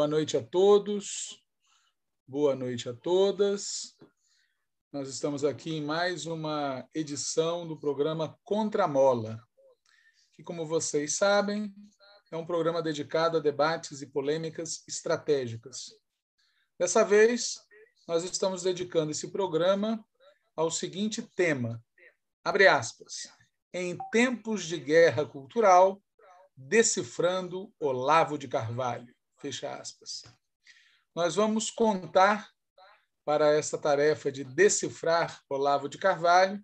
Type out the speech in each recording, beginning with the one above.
Boa noite a todos, boa noite a todas. Nós estamos aqui em mais uma edição do programa Contramola, que, como vocês sabem, é um programa dedicado a debates e polêmicas estratégicas. Dessa vez, nós estamos dedicando esse programa ao seguinte tema: abre aspas, em tempos de guerra cultural, decifrando Olavo de Carvalho. Fecha aspas. Nós vamos contar para essa tarefa de decifrar Olavo de Carvalho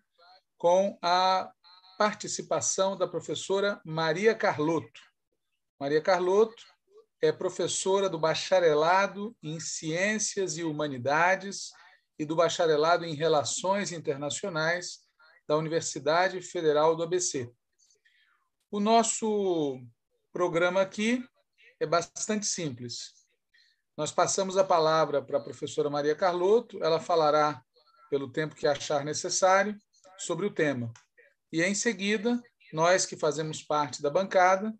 com a participação da professora Maria Carlotto. Maria Carlotto é professora do bacharelado em Ciências e Humanidades e do bacharelado em Relações Internacionais da Universidade Federal do ABC. O nosso programa aqui é bastante simples. Nós passamos a palavra para a professora Maria Carlotto, ela falará, pelo tempo que achar necessário, sobre o tema. E, em seguida, nós que fazemos parte da bancada,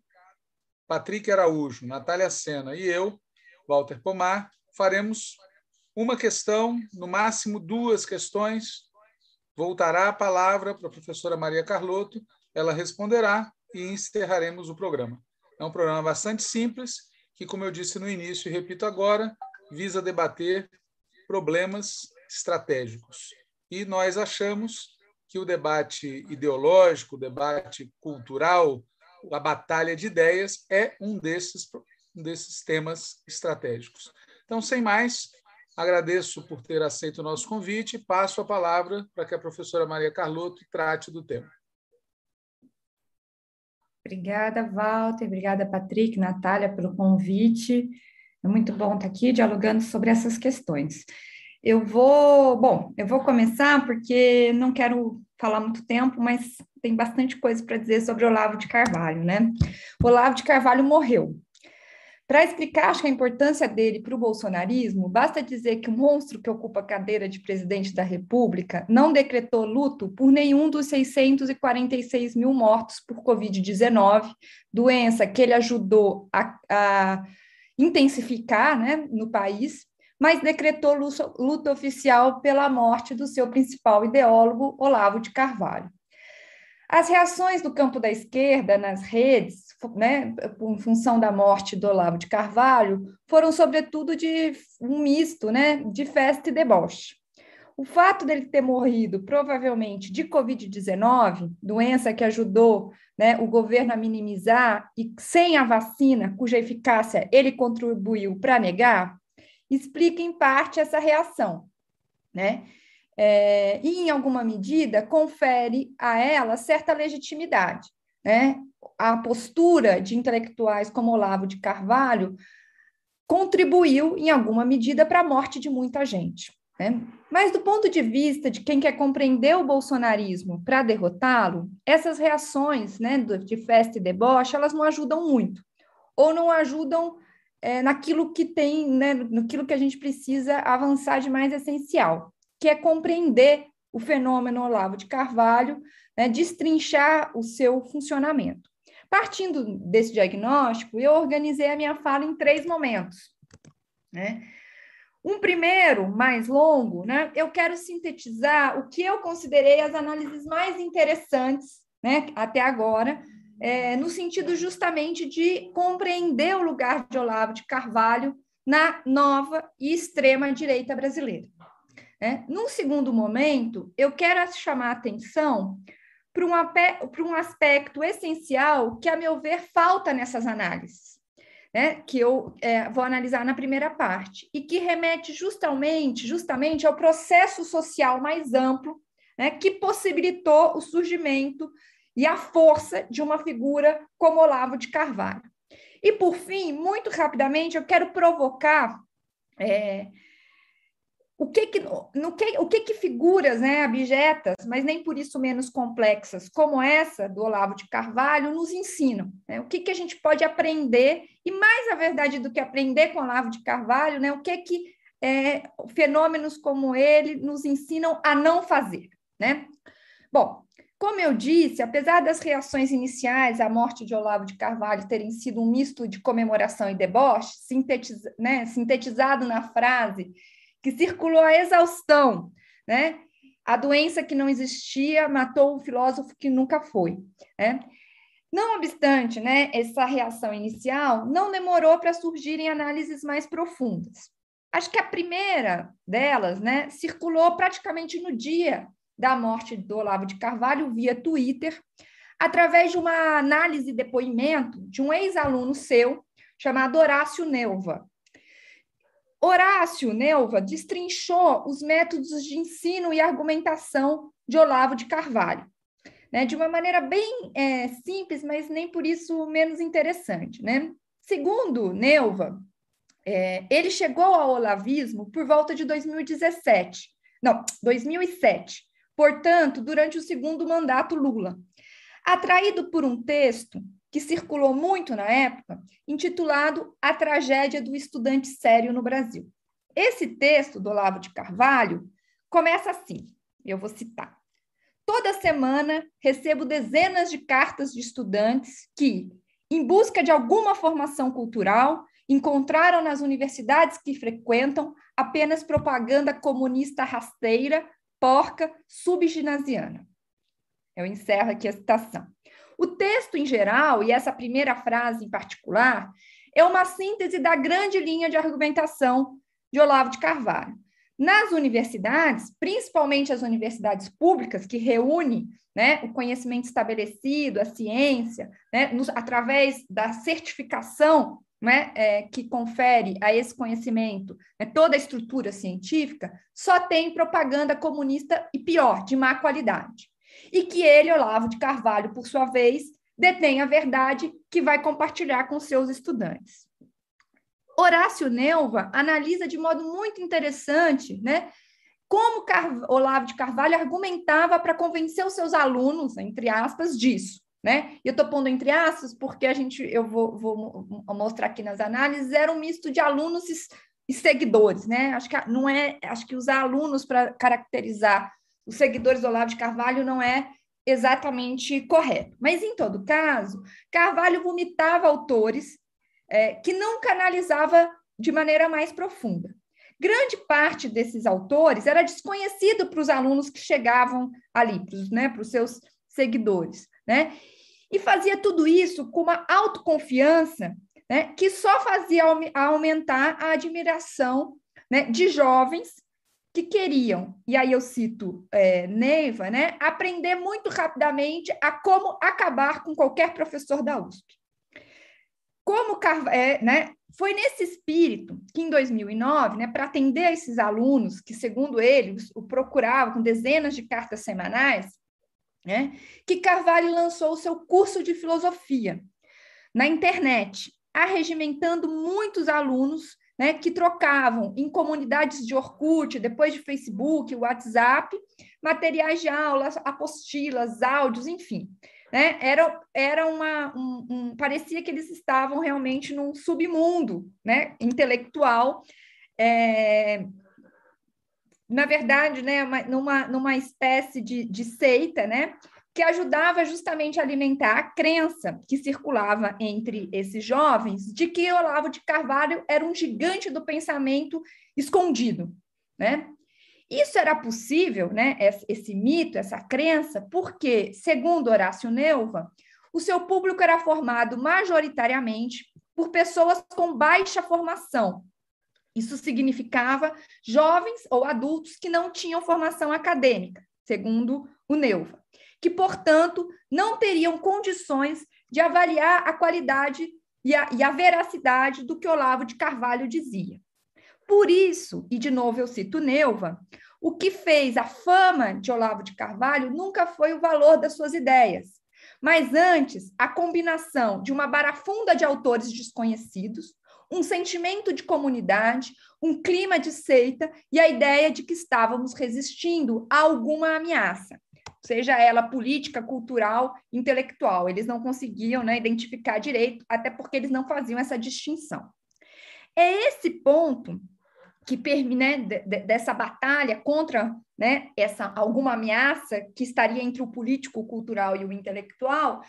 Patrick Araújo, Natália Sena e eu, Walter Pomar, faremos uma questão, no máximo duas questões. Voltará a palavra para a professora Maria Carlotto, ela responderá e encerraremos o programa. É um programa bastante simples, que, como eu disse no início e repito agora, visa debater problemas estratégicos. E nós achamos que o debate ideológico, o debate cultural, a batalha de ideias é um desses, um desses temas estratégicos. Então, sem mais, agradeço por ter aceito o nosso convite e passo a palavra para que a professora Maria Carlotto trate do tema. Obrigada, Walter. Obrigada, Patrick, Natália, pelo convite. É muito bom estar aqui dialogando sobre essas questões. Eu vou, bom, eu vou começar porque não quero falar muito tempo, mas tem bastante coisa para dizer sobre Olavo de Carvalho, né? Olavo de Carvalho morreu. Para explicar acho que a importância dele para o bolsonarismo, basta dizer que o monstro que ocupa a cadeira de presidente da República não decretou luto por nenhum dos 646 mil mortos por Covid-19, doença que ele ajudou a, a intensificar né, no país, mas decretou luto, luto oficial pela morte do seu principal ideólogo, Olavo de Carvalho. As reações do campo da esquerda nas redes né, em função da morte do Olavo de Carvalho, foram sobretudo de um misto, né, de festa e deboche. O fato dele ter morrido, provavelmente, de Covid-19, doença que ajudou né, o governo a minimizar, e sem a vacina, cuja eficácia ele contribuiu para negar, explica em parte essa reação. Né? É, e, em alguma medida, confere a ela certa legitimidade. Né? a postura de intelectuais como Olavo de Carvalho contribuiu, em alguma medida, para a morte de muita gente. Né? Mas, do ponto de vista de quem quer compreender o bolsonarismo para derrotá-lo, essas reações né, de festa e deboche, elas não ajudam muito, ou não ajudam é, naquilo que tem, né, naquilo que a gente precisa avançar de mais essencial, que é compreender o fenômeno Olavo de Carvalho, né, destrinchar o seu funcionamento. Partindo desse diagnóstico, eu organizei a minha fala em três momentos. Né? Um primeiro, mais longo, né? eu quero sintetizar o que eu considerei as análises mais interessantes né, até agora, é, no sentido justamente de compreender o lugar de Olavo de Carvalho na nova e extrema direita brasileira. Né? Num segundo momento, eu quero chamar a atenção para um, um aspecto essencial que, a meu ver, falta nessas análises, né? que eu é, vou analisar na primeira parte, e que remete justamente, justamente ao processo social mais amplo né? que possibilitou o surgimento e a força de uma figura como Olavo de Carvalho. E, por fim, muito rapidamente, eu quero provocar é, o que que, no que, o que, que figuras né, abjetas, mas nem por isso menos complexas, como essa do Olavo de Carvalho, nos ensinam? Né? O que, que a gente pode aprender, e mais a verdade do que aprender com Olavo de Carvalho, né, o que que é, fenômenos como ele nos ensinam a não fazer? Né? Bom, Como eu disse, apesar das reações iniciais à morte de Olavo de Carvalho terem sido um misto de comemoração e deboche, sintetiz, né, sintetizado na frase que circulou a exaustão, né? A doença que não existia matou o filósofo que nunca foi. Né? Não obstante, né, essa reação inicial não demorou para surgirem análises mais profundas. Acho que a primeira delas né, circulou praticamente no dia da morte do Olavo de Carvalho via Twitter, através de uma análise e depoimento de um ex-aluno seu chamado Horácio Neuva. Horácio Neuva destrinchou os métodos de ensino e argumentação de Olavo de Carvalho, né, de uma maneira bem é, simples, mas nem por isso menos interessante. Né? Segundo Neuva, é, ele chegou ao olavismo por volta de 2017, não, 2007, portanto, durante o segundo mandato Lula. Atraído por um texto que circulou muito na época, intitulado A Tragédia do Estudante Sério no Brasil. Esse texto do Olavo de Carvalho começa assim, eu vou citar. Toda semana recebo dezenas de cartas de estudantes que, em busca de alguma formação cultural, encontraram nas universidades que frequentam apenas propaganda comunista rasteira porca subginasiana. Eu encerro aqui a citação. O texto em geral, e essa primeira frase em particular, é uma síntese da grande linha de argumentação de Olavo de Carvalho. Nas universidades, principalmente as universidades públicas, que reúnem né, o conhecimento estabelecido, a ciência, né, nos, através da certificação né, é, que confere a esse conhecimento né, toda a estrutura científica, só tem propaganda comunista e pior, de má qualidade. E que ele, Olavo de Carvalho, por sua vez, detém a verdade que vai compartilhar com seus estudantes. Horácio Neuva analisa de modo muito interessante né, como Car Olavo de Carvalho argumentava para convencer os seus alunos, entre aspas, disso né? Eu estou pondo entre aspas porque a gente, eu vou, vou, mostrar aqui nas análises, era um misto de alunos e, seguidores, né? Acho que não é, acho que usar alunos para caracterizar os seguidores do Olavo de Carvalho não é exatamente correto. Mas, em todo caso, Carvalho vomitava autores é, que não canalizava de maneira mais profunda. Grande parte desses autores era desconhecido para os alunos que chegavam ali, para os né, seus seguidores. Né? E fazia tudo isso com uma autoconfiança né, que só fazia aumentar a admiração né, de jovens que queriam, e aí eu cito é, Neiva, né, aprender muito rapidamente a como acabar com qualquer professor da USP. Como é, né, foi nesse espírito que, em 2009, né, para atender esses alunos que, segundo ele, o procuravam com dezenas de cartas semanais, né, que Carvalho lançou o seu curso de filosofia na internet, arregimentando muitos alunos né, que trocavam em comunidades de Orkut, depois de Facebook, WhatsApp, materiais de aulas, apostilas, áudios, enfim. Né? Era, era uma, um, um, parecia que eles estavam realmente num submundo né, intelectual é, na verdade, né, numa, numa espécie de, de seita, né, que ajudava justamente a alimentar a crença que circulava entre esses jovens de que Olavo de Carvalho era um gigante do pensamento escondido, né? Isso era possível, né, esse mito, essa crença, porque, segundo Horácio Neuva, o seu público era formado majoritariamente por pessoas com baixa formação, isso significava jovens ou adultos que não tinham formação acadêmica, segundo o Neuva, que, portanto, não teriam condições de avaliar a qualidade e a, e a veracidade do que Olavo de Carvalho dizia. Por isso, e de novo eu cito Neuva, o que fez a fama de Olavo de Carvalho nunca foi o valor das suas ideias, mas antes a combinação de uma barafunda de autores desconhecidos, um sentimento de comunidade, um clima de seita e a ideia de que estávamos resistindo a alguma ameaça, seja ela política, cultural, intelectual. Eles não conseguiam né, identificar direito, até porque eles não faziam essa distinção. É esse ponto que né, dessa batalha contra né, essa alguma ameaça que estaria entre o político, o cultural e o intelectual,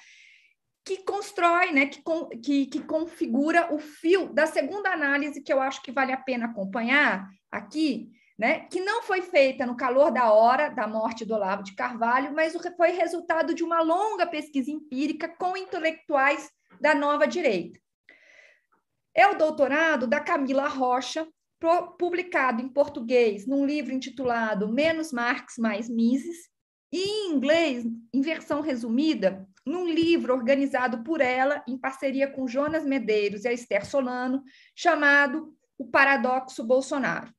que constrói, né, que, que, que configura o fio da segunda análise que eu acho que vale a pena acompanhar aqui, né, que não foi feita no calor da hora da morte do Olavo de Carvalho, mas foi resultado de uma longa pesquisa empírica com intelectuais da nova direita. É o doutorado da Camila Rocha, publicado em português num livro intitulado Menos Marx, Mais Mises, e em inglês, em versão resumida, num livro organizado por ela, em parceria com Jonas Medeiros e a Esther Solano, chamado O Paradoxo Bolsonaro.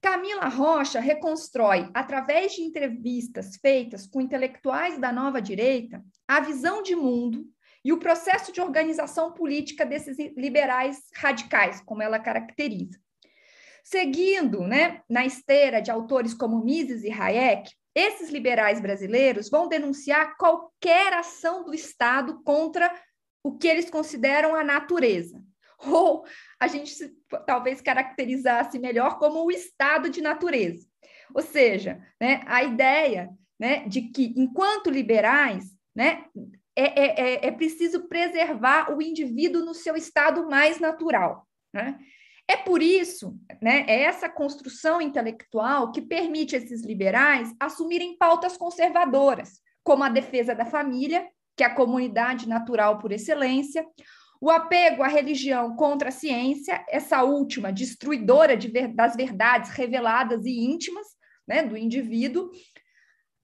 Camila Rocha reconstrói, através de entrevistas feitas com intelectuais da nova direita, a visão de mundo e o processo de organização política desses liberais radicais, como ela caracteriza. Seguindo né, na esteira de autores como Mises e Hayek, esses liberais brasileiros vão denunciar qualquer ação do Estado contra o que eles consideram a natureza. Ou a gente talvez caracterizasse melhor como o estado de natureza. Ou seja, né, a ideia né, de que, enquanto liberais, né, é, é, é, é preciso preservar o indivíduo no seu estado mais natural. Né? É por isso, né, é essa construção intelectual que permite esses liberais assumirem pautas conservadoras, como a defesa da família, que é a comunidade natural por excelência, o apego à religião contra a ciência, essa última destruidora de ver, das verdades reveladas e íntimas né, do indivíduo,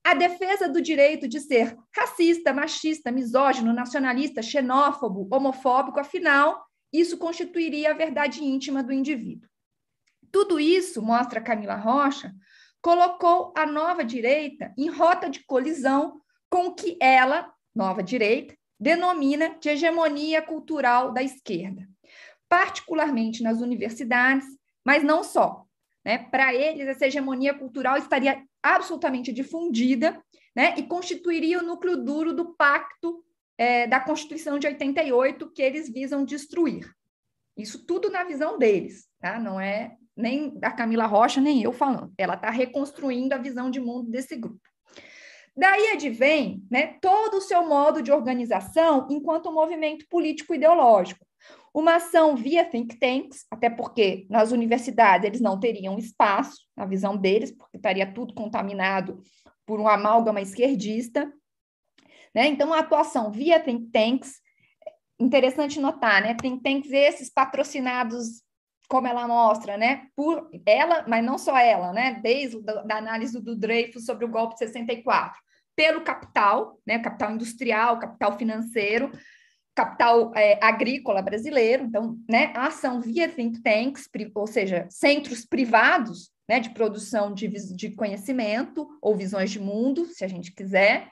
a defesa do direito de ser racista, machista, misógino, nacionalista, xenófobo, homofóbico, afinal, isso constituiria a verdade íntima do indivíduo. Tudo isso, mostra Camila Rocha, colocou a nova direita em rota de colisão com o que ela, nova direita, denomina de hegemonia cultural da esquerda, particularmente nas universidades, mas não só. Né? Para eles, essa hegemonia cultural estaria absolutamente difundida né? e constituiria o núcleo duro do pacto é, da Constituição de 88 que eles visam destruir. Isso tudo na visão deles, tá? Não é nem da Camila Rocha, nem eu falando. Ela está reconstruindo a visão de mundo desse grupo. Daí advém né, todo o seu modo de organização enquanto movimento político-ideológico. Uma ação via think tanks, até porque nas universidades eles não teriam espaço, na visão deles, porque estaria tudo contaminado por um amálgama esquerdista. Né? Então, a atuação via think tanks, interessante notar, né? Think tanks esses patrocinados, como ela mostra, né? Por ela, mas não só ela, né? Desde a análise do Dreyfus sobre o golpe de 64, pelo capital, né? Capital industrial, capital financeiro, capital é, agrícola brasileiro. Então, né? A ação via think tanks, ou seja, centros privados, né? De produção de, de conhecimento ou visões de mundo, se a gente quiser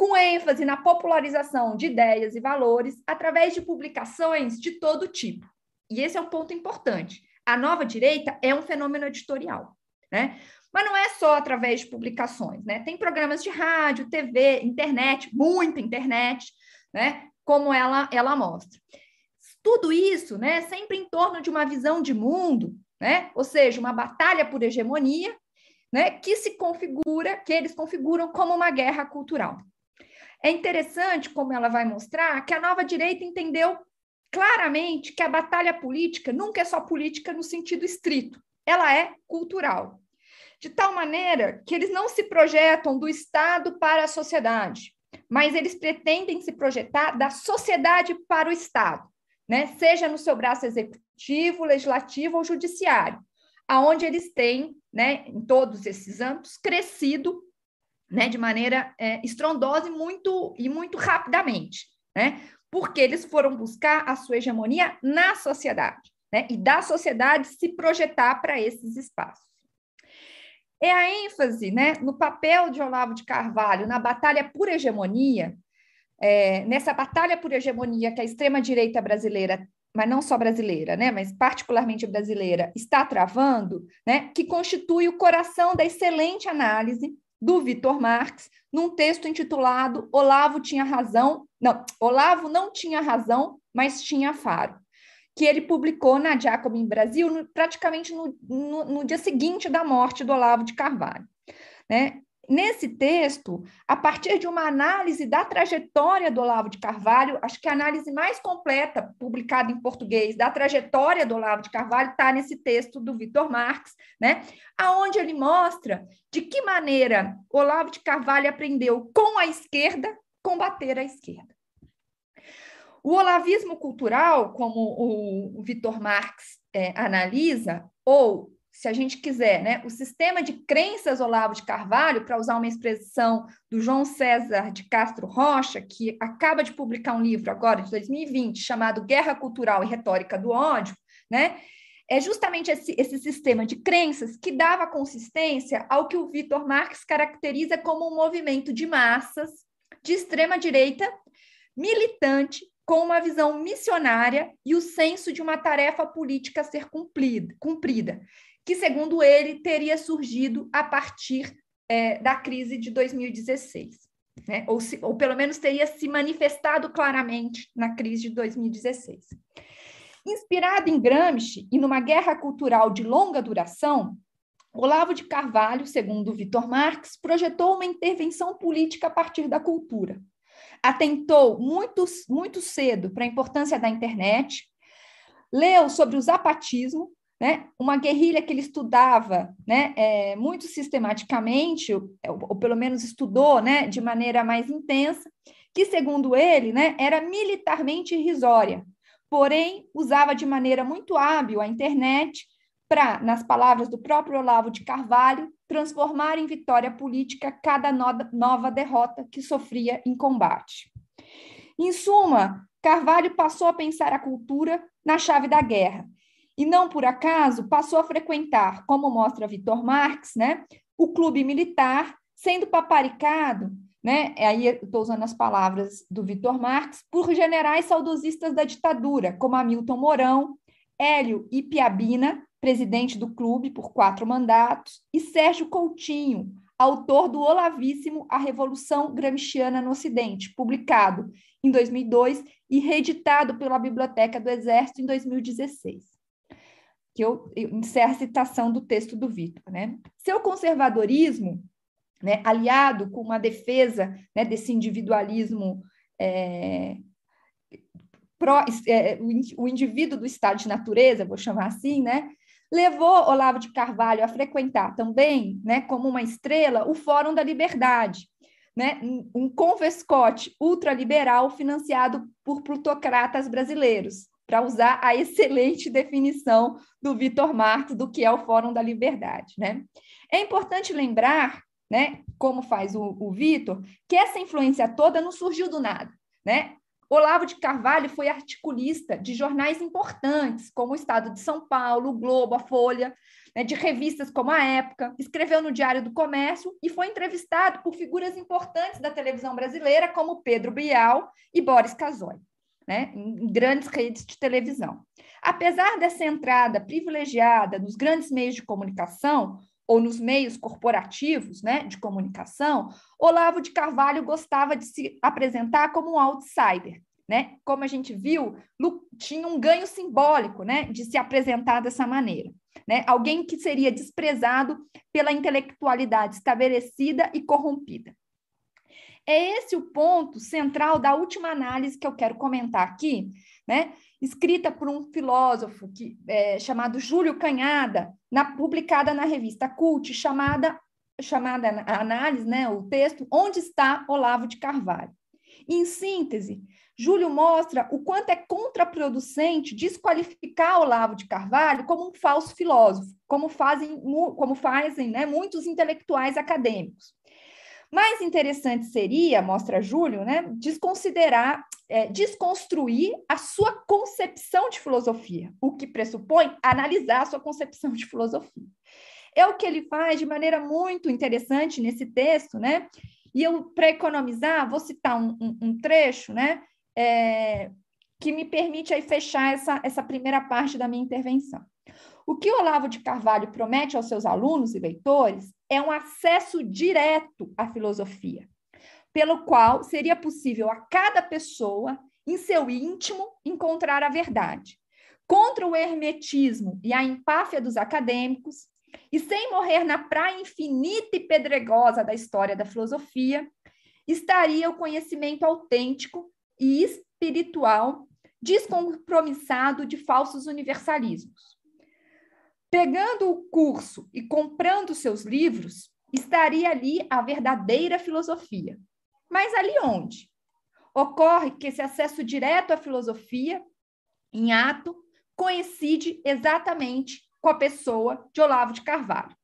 com ênfase na popularização de ideias e valores através de publicações de todo tipo. E esse é um ponto importante. A nova direita é um fenômeno editorial, né? Mas não é só através de publicações, né? Tem programas de rádio, TV, internet, muita internet, né? Como ela ela mostra. Tudo isso, né, sempre em torno de uma visão de mundo, né? Ou seja, uma batalha por hegemonia, né, que se configura, que eles configuram como uma guerra cultural. É interessante como ela vai mostrar que a nova direita entendeu claramente que a batalha política nunca é só política no sentido estrito, ela é cultural. De tal maneira que eles não se projetam do Estado para a sociedade, mas eles pretendem se projetar da sociedade para o Estado, né? seja no seu braço executivo, legislativo ou judiciário, aonde eles têm, né, em todos esses âmbitos, crescido né, de maneira é, estrondosa e muito, e muito rapidamente, né? Porque eles foram buscar a sua hegemonia na sociedade, né? e da sociedade se projetar para esses espaços. É a ênfase né, no papel de Olavo de Carvalho na batalha por hegemonia, é, nessa batalha por hegemonia que a extrema-direita brasileira, mas não só brasileira, né, mas particularmente brasileira, está travando, né, que constitui o coração da excelente análise do Vitor Marx, num texto intitulado Olavo tinha razão, não, Olavo não tinha razão, mas tinha faro. que ele publicou na Jacobin Brasil praticamente no, no, no, dia seguinte da morte do Olavo de Carvalho. Né? Nesse texto, a partir de uma análise da trajetória do Olavo de Carvalho, acho que a análise mais completa, publicada em português, da trajetória do Olavo de Carvalho, está nesse texto do Vitor Marx, né? aonde ele mostra de que maneira Olavo de Carvalho aprendeu com a esquerda combater a esquerda. O olavismo cultural, como o Vitor Marx é, analisa, ou se a gente quiser, né, o sistema de crenças Olavo de Carvalho, para usar uma expressão do João César de Castro Rocha, que acaba de publicar um livro agora, de 2020, chamado Guerra Cultural e Retórica do Ódio, né, é justamente esse, esse sistema de crenças que dava consistência ao que o Vitor Marx caracteriza como um movimento de massas de extrema direita, militante, com uma visão missionária e o senso de uma tarefa política a ser cumprida, cumprida que, segundo ele, teria surgido a partir é, da crise de 2016. Né? Ou, se, ou pelo menos teria se manifestado claramente na crise de 2016. Inspirado em Gramsci e numa guerra cultural de longa duração, Olavo de Carvalho, segundo Vitor Marx, projetou uma intervenção política a partir da cultura. Atentou muito, muito cedo para a importância da internet, leu sobre o zapatismo, né? uma guerrilha que ele estudava né, é, muito sistematicamente, ou, ou, pelo menos estudou né, de maneira mais intensa, que, segundo ele, né, era militarmente irrisória, porém usava de maneira muito hábil a internet para, nas palavras do próprio Olavo de Carvalho, transformar em vitória política cada nova derrota que sofria em combate. Em suma, Carvalho passou a pensar a cultura na chave da guerra e não por acaso passou a frequentar, como mostra Vitor Marx, né, o clube militar, sendo paparicado, né, aí estou usando as palavras do Vitor Marx, por generais saudosistas da ditadura, como Hamilton Mourão, Hélio Ipiabina, presidente do clube por quatro mandatos, e Sérgio Coutinho, autor do Olavíssimo A Revolução Gramsciana no Ocidente, publicado em 2002 e reeditado pela Biblioteca do Exército em 2016 que eu, eu encerro a citação do texto do Vitor. Né? Seu conservadorismo, né, aliado com uma defesa né, desse individualismo é, pró, é, o indivíduo do estado de natureza, vou chamar assim, né, levou Olavo de Carvalho a frequentar também, né, como uma estrela, o Fórum da Liberdade, né, um convescote ultraliberal financiado por plutocratas brasileiros, para usar a excelente definição do Vitor Marx do que é o Fórum da Liberdade. Né? É importante lembrar, né, como faz o, o Vitor, que essa influência toda não surgiu do nada. Né? Olavo de Carvalho foi articulista de jornais importantes, como o Estado de São Paulo, o Globo, a Folha, né, de revistas como a Época, escreveu no Diário do Comércio e foi entrevistado por figuras importantes da televisão brasileira, como Pedro Bial e Boris Casoy né, em grandes redes de televisão. Apesar dessa entrada privilegiada nos grandes meios de comunicação, ou nos meios corporativos né, de comunicação, Olavo de Carvalho gostava de se apresentar como um outsider. Né? Como a gente viu, tinha um ganho simbólico né, de se apresentar dessa maneira. Né? Alguém que seria desprezado pela intelectualidade estabelecida e corrompida. É esse o ponto central da última análise que eu quero comentar aqui, né? escrita por um filósofo que, é, chamado Júlio Canhada, na, publicada na revista Cult, chamada, chamada a análise, né, o texto Onde está Olavo de Carvalho. Em síntese, Júlio mostra o quanto é contraproducente desqualificar Olavo de Carvalho como um falso filósofo, como fazem, como fazem né, muitos intelectuais acadêmicos. Mais interessante seria, mostra Júlio, né, desconsiderar, é, desconstruir a sua concepção de filosofia, o que pressupõe analisar a sua concepção de filosofia. É o que ele faz de maneira muito interessante nesse texto, né? E eu, para economizar, vou citar um, um, um trecho, né? É, que me permite aí fechar essa, essa primeira parte da minha intervenção. O que Olavo de Carvalho promete aos seus alunos e leitores é um acesso direto à filosofia, pelo qual seria possível a cada pessoa, em seu íntimo, encontrar a verdade, contra o hermetismo e a empáfia dos acadêmicos, e sem morrer na praia infinita e pedregosa da história da filosofia, estaria o conhecimento autêntico e espiritual, descompromissado de falsos universalismos. Pegando o curso e comprando seus livros, estaria ali a verdadeira filosofia. Mas ali onde? Ocorre que esse acesso direto à filosofia, em ato, coincide exatamente com a pessoa de Olavo de Carvalho.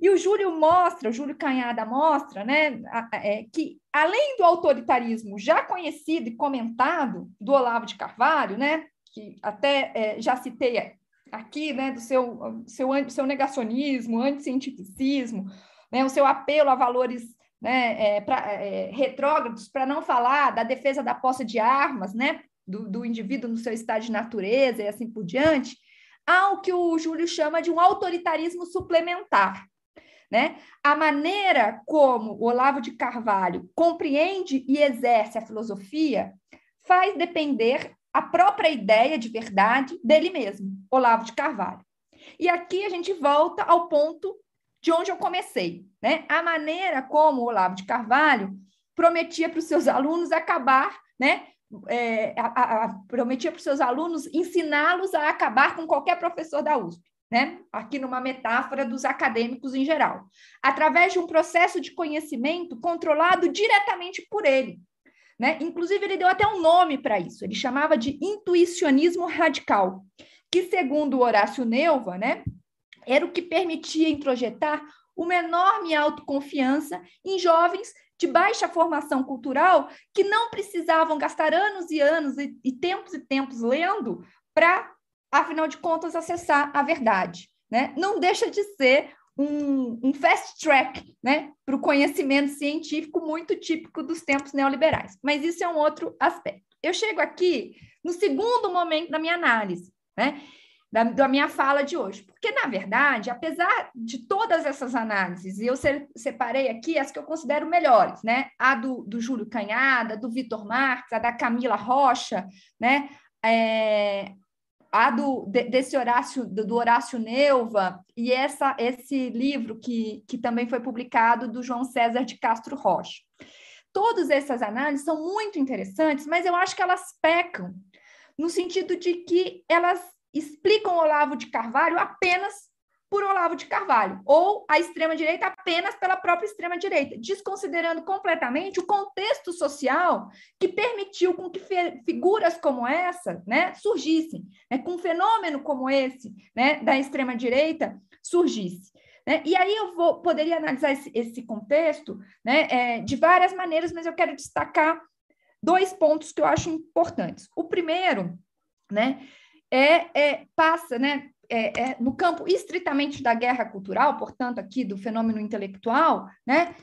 E o Júlio mostra, o Júlio Canhada mostra, né, é, que além do autoritarismo já conhecido e comentado do Olavo de Carvalho, né, que até é, já citei aqui, né, do seu, seu, seu negacionismo, anticientificismo, né, o seu apelo a valores né, é, pra, é, retrógrados, para não falar da defesa da posse de armas, né, do, do indivíduo no seu estado de natureza e assim por diante, há o que o Júlio chama de um autoritarismo suplementar. Né? A maneira como o Olavo de Carvalho compreende e exerce a filosofia faz depender a própria ideia de verdade dele mesmo, Olavo de Carvalho. E aqui a gente volta ao ponto de onde eu comecei, né? A maneira como Olavo de Carvalho prometia para os seus alunos acabar, né? É, a, a, prometia para os seus alunos ensiná-los a acabar com qualquer professor da USP né? Aqui numa metáfora dos acadêmicos em geral, através de um processo de conhecimento controlado diretamente por ele. Né? Inclusive, ele deu até um nome para isso, ele chamava de intuicionismo radical, que, segundo Horácio Neuva, né, era o que permitia introjetar uma enorme autoconfiança em jovens de baixa formação cultural que não precisavam gastar anos e anos e, e tempos e tempos lendo para afinal de contas, acessar a verdade. Né? Não deixa de ser um, um fast track né, para o conhecimento científico muito típico dos tempos neoliberais. Mas isso é um outro aspecto. Eu chego aqui no segundo momento da minha análise, né, da, da minha fala de hoje, porque, na verdade, apesar de todas essas análises, e eu separei aqui as que eu considero melhores, né, a do, do Júlio Canhada, do Vitor Marques, a da Camila Rocha, né, é, a do, desse Horácio, do Horácio Neuva, e essa, esse livro que, que também foi publicado do João César de Castro Rocha. Todas essas análises são muito interessantes, mas eu acho que elas pecam no sentido de que elas explicam Olavo de Carvalho apenas por Olavo de Carvalho, ou a extrema-direita apenas pela própria extrema-direita, desconsiderando completamente o contexto social que permitiu com que figuras como essa né, surgissem, né, com um fenômeno como esse né, da extrema-direita surgisse. Né? E aí eu vou, poderia analisar esse, esse contexto né, é, de várias maneiras, mas eu quero destacar dois pontos que eu acho importantes. O primeiro né, é, é passa, né, é, é, no campo estritamente da guerra cultural, portanto, aqui do fenômeno intelectual, né,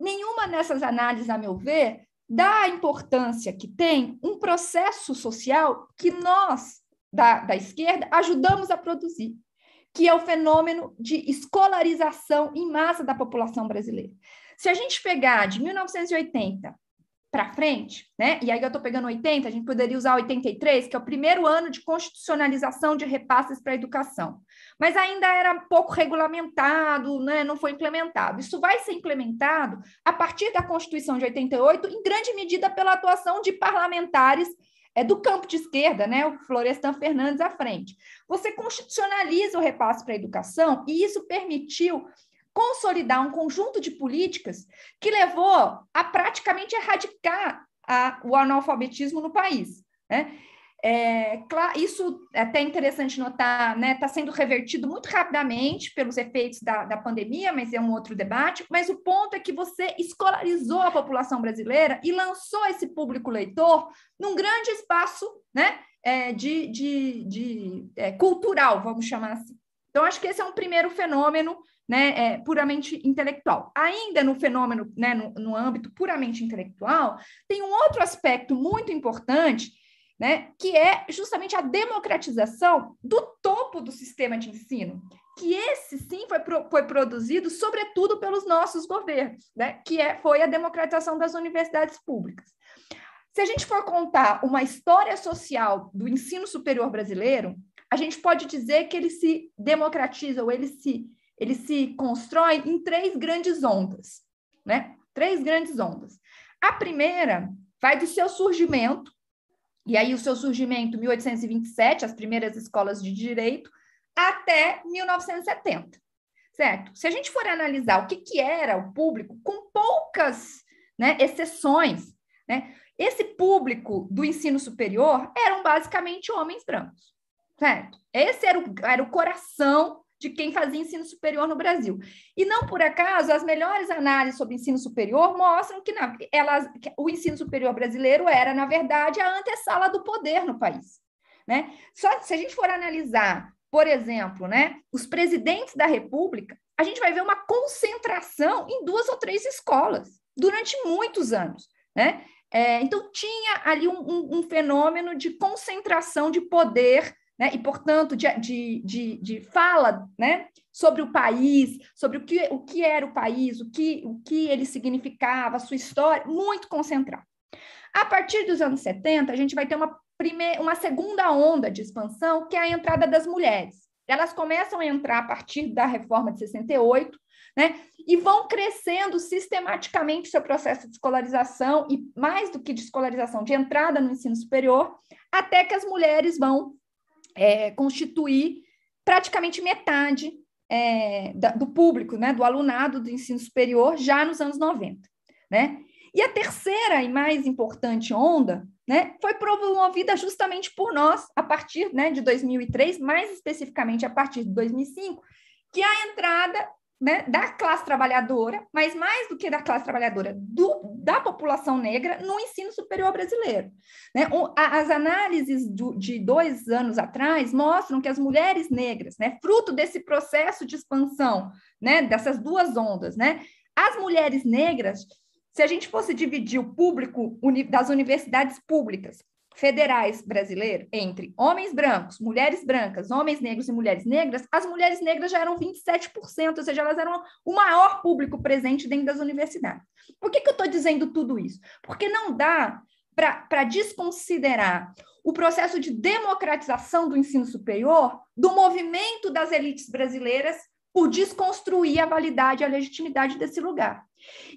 nenhuma dessas análises, a meu ver, dá a importância que tem um processo social que nós, da, da esquerda, ajudamos a produzir, que é o fenômeno de escolarização em massa da população brasileira. Se a gente pegar de 1980 para frente, né? E aí eu estou pegando 80, a gente poderia usar 83, que é o primeiro ano de constitucionalização de repasses para a educação. Mas ainda era pouco regulamentado, né? não foi implementado. Isso vai ser implementado a partir da Constituição de 88, em grande medida pela atuação de parlamentares é do campo de esquerda, né, o Florestan Fernandes à frente. Você constitucionaliza o repasse para a educação e isso permitiu consolidar um conjunto de políticas que levou a praticamente erradicar a, o analfabetismo no país. Né? É, claro, isso é até interessante notar, está né, tá sendo revertido muito rapidamente pelos efeitos da, da pandemia, mas é um outro debate. Mas o ponto é que você escolarizou a população brasileira e lançou esse público leitor num grande espaço né, é, de, de, de é, cultural, vamos chamar assim. Então, acho que esse é um primeiro fenômeno né, é, puramente intelectual. Ainda no fenômeno, né, no, no âmbito puramente intelectual, tem um outro aspecto muito importante, né, que é justamente a democratização do topo do sistema de ensino, que esse sim foi, pro, foi produzido sobretudo pelos nossos governos, né, que é, foi a democratização das universidades públicas. Se a gente for contar uma história social do ensino superior brasileiro, a gente pode dizer que ele se democratiza ou ele se, ele se constrói em três grandes ondas, né? Três grandes ondas. A primeira vai do seu surgimento, e aí o seu surgimento 1827, as primeiras escolas de direito, até 1970, certo? Se a gente for analisar o que, que era o público, com poucas né, exceções, né, esse público do ensino superior eram basicamente homens brancos, certo? Esse era o, era o coração de quem fazia ensino superior no Brasil. E não por acaso, as melhores análises sobre ensino superior mostram que, na, elas, que o ensino superior brasileiro era, na verdade, a antessala do poder no país. Né? Só se a gente for analisar por exemplo, né, os presidentes da República, a gente vai ver uma concentração em duas ou três escolas durante muitos anos. Né? É, então, tinha ali um, um, um, fenômeno de concentração de poder né, e, portanto, de, de, de, de, fala né, sobre o país, sobre o que, o que era o país, o que, o que ele significava, a sua história, muito concentrado. A partir dos anos 70, a gente vai ter uma primeir, uma segunda onda de expansão, que é a entrada das mulheres. Elas começam a entrar a partir da reforma de 68, né? E vão crescendo sistematicamente seu processo de escolarização, e mais do que de escolarização, de entrada no ensino superior, até que as mulheres vão é, constituir praticamente metade é, da, do público, né, do alunado do ensino superior, já nos anos 90. Né? E a terceira e mais importante onda né, foi promovida justamente por nós, a partir né, de 2003, mais especificamente a partir de 2005, que é a entrada né, da classe trabalhadora, mas mais do que da classe trabalhadora, do, da população negra no ensino superior brasileiro. Né? O, a, as análises do, de dois anos atrás mostram que as mulheres negras, né, fruto desse processo de expansão, né, dessas duas ondas, né, as mulheres negras se a gente fosse dividir o público das universidades públicas federais brasileiras entre homens brancos, mulheres brancas, homens negros e mulheres negras, as mulheres negras já eram 27%, ou seja, elas eram o maior público presente dentro das universidades. Por que, que eu estou dizendo tudo isso? Porque não dá para desconsiderar o processo de democratização do ensino superior do movimento das elites brasileiras por desconstruir a validade e a legitimidade desse lugar.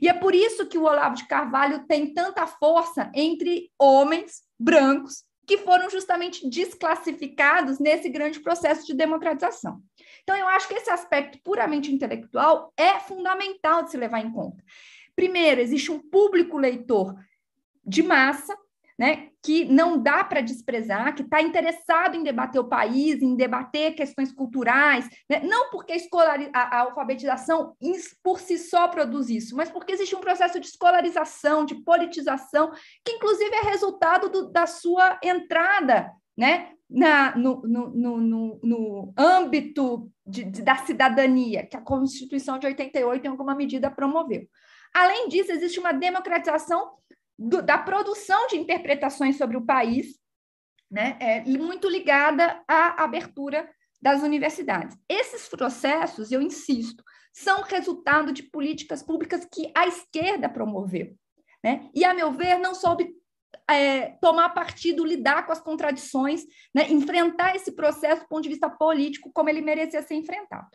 E é por isso que o Olavo de Carvalho tem tanta força entre homens brancos que foram justamente desclassificados nesse grande processo de democratização. Então, eu acho que esse aspecto puramente intelectual é fundamental de se levar em conta. Primeiro, existe um público leitor de massa, né, que não dá para desprezar, que está interessado em debater o país, em debater questões culturais, né? não porque a, escolar, a, a, alfabetização por si só produz isso, mas porque existe um processo de escolarização, de politização, que inclusive é resultado do, da sua entrada né? Na, no, no, no, no, âmbito de, de, da cidadania, que a Constituição de 88, em alguma medida, promoveu. Além disso, existe uma democratização do, da produção de interpretações sobre o país, né, é, muito ligada à abertura das universidades. Esses processos, eu insisto, são resultado de políticas públicas que a esquerda promoveu. Né? E, a meu ver, não soube é, tomar partido, lidar com as contradições, né? enfrentar esse processo do ponto de vista político como ele merecia ser enfrentado.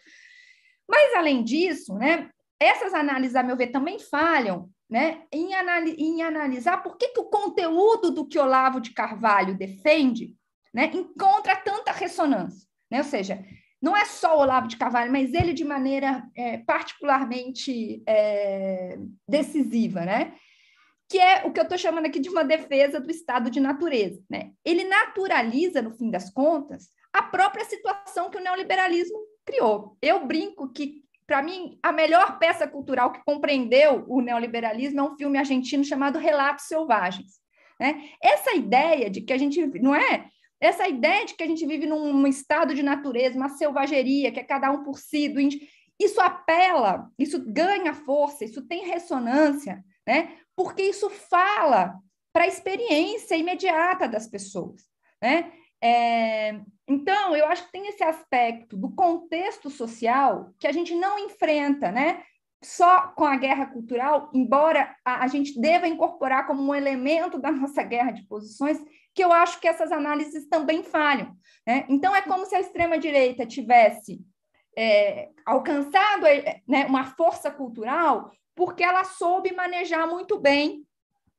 Mas, além disso, né, essas análises, a meu ver, também falham né, em, em analisar por que, que o conteúdo do que Olavo de Carvalho defende né, encontra tanta ressonância. Né? Ou seja, não é só Olavo de Carvalho, mas ele de maneira é, particularmente é, decisiva, né? que é o que eu estou chamando aqui de uma defesa do estado de natureza. Né? Ele naturaliza, no fim das contas, a própria situação que o neoliberalismo criou. Eu brinco que para mim, a melhor peça cultural que compreendeu o neoliberalismo é um filme argentino chamado Relatos Selvagens. Né? Essa ideia de que a gente não é essa ideia de que a gente vive num estado de natureza, uma selvageria, que é cada um por si, isso apela, isso ganha força, isso tem ressonância, né? Porque isso fala para a experiência imediata das pessoas, né? É, então, eu acho que tem esse aspecto do contexto social que a gente não enfrenta, né? só com a guerra cultural, embora a, a, gente deva incorporar como um elemento da nossa guerra de posições, que eu acho que essas análises também falham. Né? Então, é como se a extrema-direita tivesse é, alcançado é, né, uma força cultural porque ela soube manejar muito bem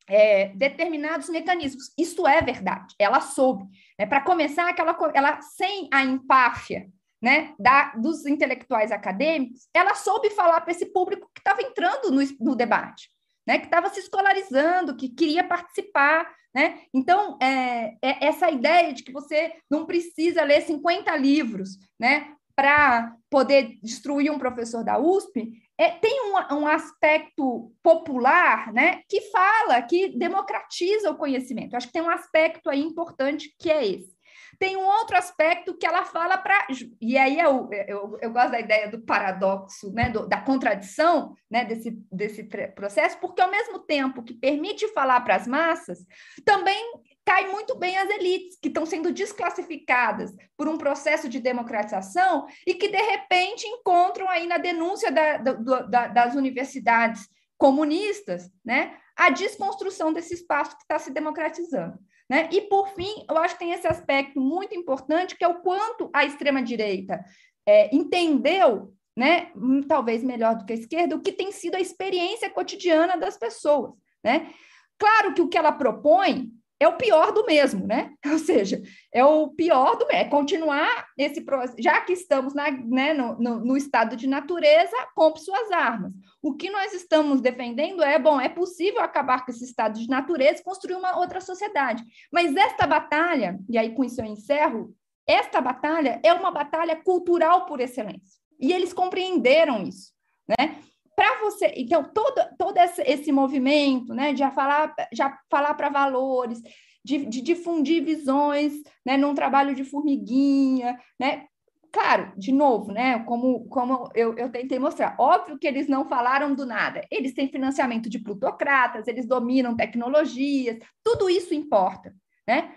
é, determinados mecanismos. Isso é verdade, ela soube. Né? Para começar, aquela, ela sem a empáfia né, da, dos intelectuais acadêmicos, ela soube falar para esse público que estava entrando no, no debate, né, que estava se escolarizando, que queria participar. Né? Então, é, é essa ideia de que você não precisa ler 50 livros né, para poder destruir um professor da USP, é, tem um, um, aspecto popular né, que fala, que democratiza o conhecimento. Acho que tem um aspecto aí importante que é esse. Tem um outro aspecto que ela fala para. E aí eu, eu, eu, gosto da ideia do paradoxo, né, do, da contradição né, desse, desse processo, porque ao mesmo tempo que permite falar para as massas, também cai muito bem as elites, que estão sendo desclassificadas por um processo de democratização e que, de repente, encontram aí na denúncia da, da, das universidades comunistas né, a desconstrução desse espaço que está se democratizando. Né? E, por fim, eu acho que tem esse aspecto muito importante, que é o quanto a extrema-direita é, entendeu, né, hum, talvez melhor do que a esquerda, o que tem sido a experiência cotidiana das pessoas. Né? Claro que o que ela propõe é o pior do mesmo, né? Ou seja, é o pior do é continuar esse processo, já que estamos na, né, no, no, no, estado de natureza, compre suas armas. O que nós estamos defendendo é, bom, é possível acabar com esse estado de natureza e construir uma outra sociedade. Mas esta batalha, e aí com isso eu encerro, esta batalha é uma batalha cultural por excelência. E eles compreenderam isso, né? Para você, então todo, todo esse, movimento, né, de já falar, já falar para valores, de, de, difundir visões, né, num trabalho de formiguinha, né, claro, de novo, né, como, como eu, eu tentei mostrar, óbvio que eles não falaram do nada, eles têm financiamento de plutocratas, eles dominam tecnologias, tudo isso importa, né,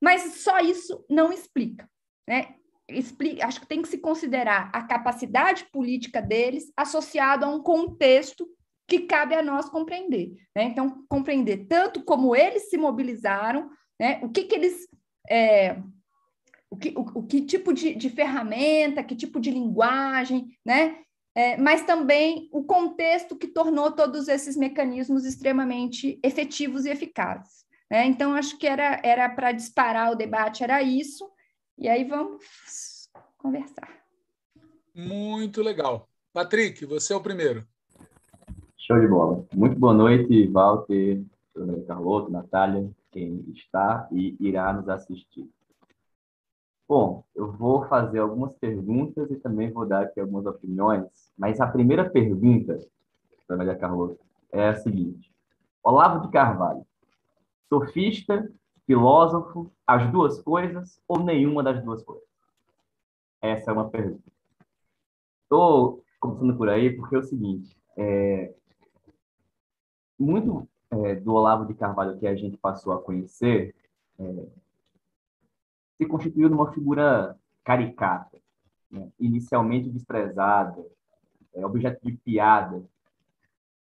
mas só isso não explica, né, acho que tem que se considerar a capacidade política deles associado a um contexto que cabe a nós compreender. Né? Então, compreender tanto como eles se mobilizaram, né? o que, que eles. É, o, que, o, o que tipo de, de, ferramenta, que tipo de linguagem, né? É, mas também o contexto que tornou todos esses mecanismos extremamente efetivos e eficazes. Né? Então, acho que era para disparar o debate, era isso. E aí vamos conversar. Muito legal. Patrick, você é o primeiro. Show de bola. Muito boa noite, Walter, Carloto, Natália, quem está e irá nos assistir. Bom, eu vou fazer algumas perguntas e também vou dar aqui algumas opiniões, mas a primeira pergunta, Maria Carlota, é a seguinte. Olavo de Carvalho, sofista filósofo, as duas coisas ou nenhuma das duas coisas? Essa é uma pergunta. Estou começando por aí porque é o seguinte, é, muito é, do Olavo de Carvalho que a gente passou a conhecer é, se constituiu numa figura caricata, né? inicialmente desprezada, é, objeto de piada,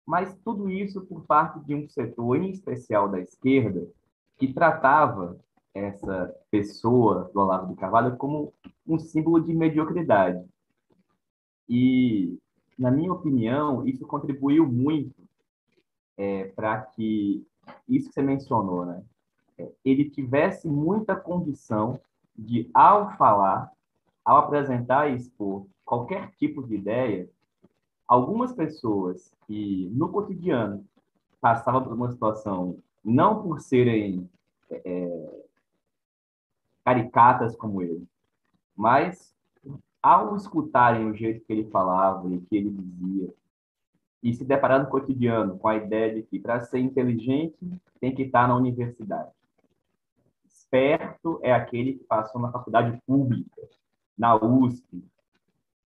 mas tudo isso por parte de um setor, em especial da esquerda, que tratava essa pessoa do Olavo de Carvalho como um símbolo de mediocridade. E, na minha opinião, isso contribuiu muito é, para que isso que você mencionou, né? É, ele tivesse muita condição de, ao falar, ao apresentar e expor qualquer tipo de ideia, algumas pessoas que no cotidiano passavam por uma situação não por serem é, caricatas como ele, mas ao escutarem o jeito que ele falava e que ele dizia, e se deparar no cotidiano com a ideia de que para ser inteligente tem que estar na universidade. Esperto é aquele que passou na faculdade pública, na USP.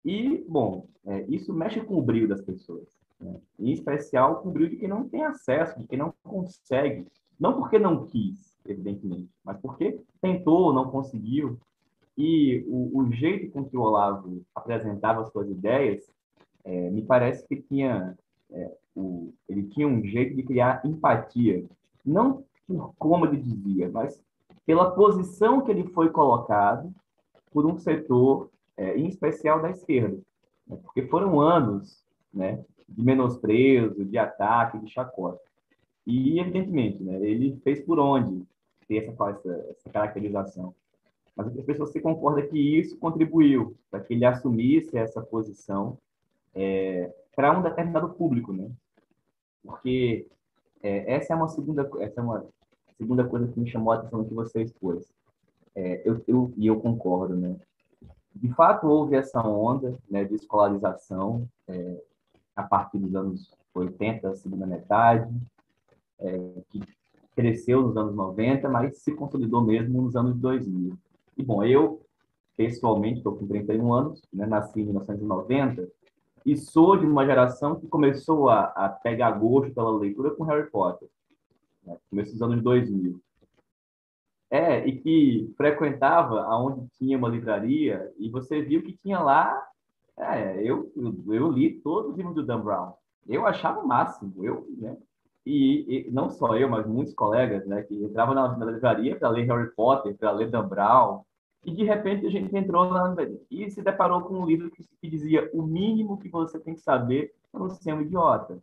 E, bom, é, isso mexe com o brilho das pessoas. Né? Em especial brilho de quem não tem acesso, de quem não consegue não porque não quis, evidentemente, mas porque tentou, não conseguiu. E o, o jeito com que o Olavo apresentava suas ideias é, me parece que tinha, é, o, ele tinha um jeito de criar empatia. Não por como ele dizia, mas pela posição que ele foi colocado por um setor, é, em especial da esquerda. Né? Porque foram anos né, de menosprezo, de ataque, de chacota. E, evidentemente, né, ele fez por onde ter essa, essa, essa caracterização. Mas as pessoas se concordam que isso contribuiu para que ele assumisse essa posição é, para um determinado público, né? Porque é, essa é uma segunda essa é uma segunda coisa que me chamou a atenção que você expôs. É, eu, eu, e eu concordo, né? De fato, houve essa onda né, de escolarização é, a partir dos anos 80, segunda metade, é, que cresceu nos anos 90, mas se consolidou mesmo nos anos 2000. E, bom, eu, pessoalmente, estou com 31 anos, né, nasci em 1990, e sou de uma geração que começou a, a pegar gosto pela leitura com Harry Potter, né, começo dos anos 2000. É, e que frequentava aonde tinha uma livraria e você viu que tinha lá. É, eu, eu, li todos os livros do Dan Brown. Eu achava o máximo. Eu, né? E, e, não só eu, mas muitos colegas, né, que entravam na, na livraria para ler Harry Potter, para ler Dan Brown, e de repente a gente entrou na e se deparou com um livro que, que dizia o mínimo que você tem que saber para não ser um idiota.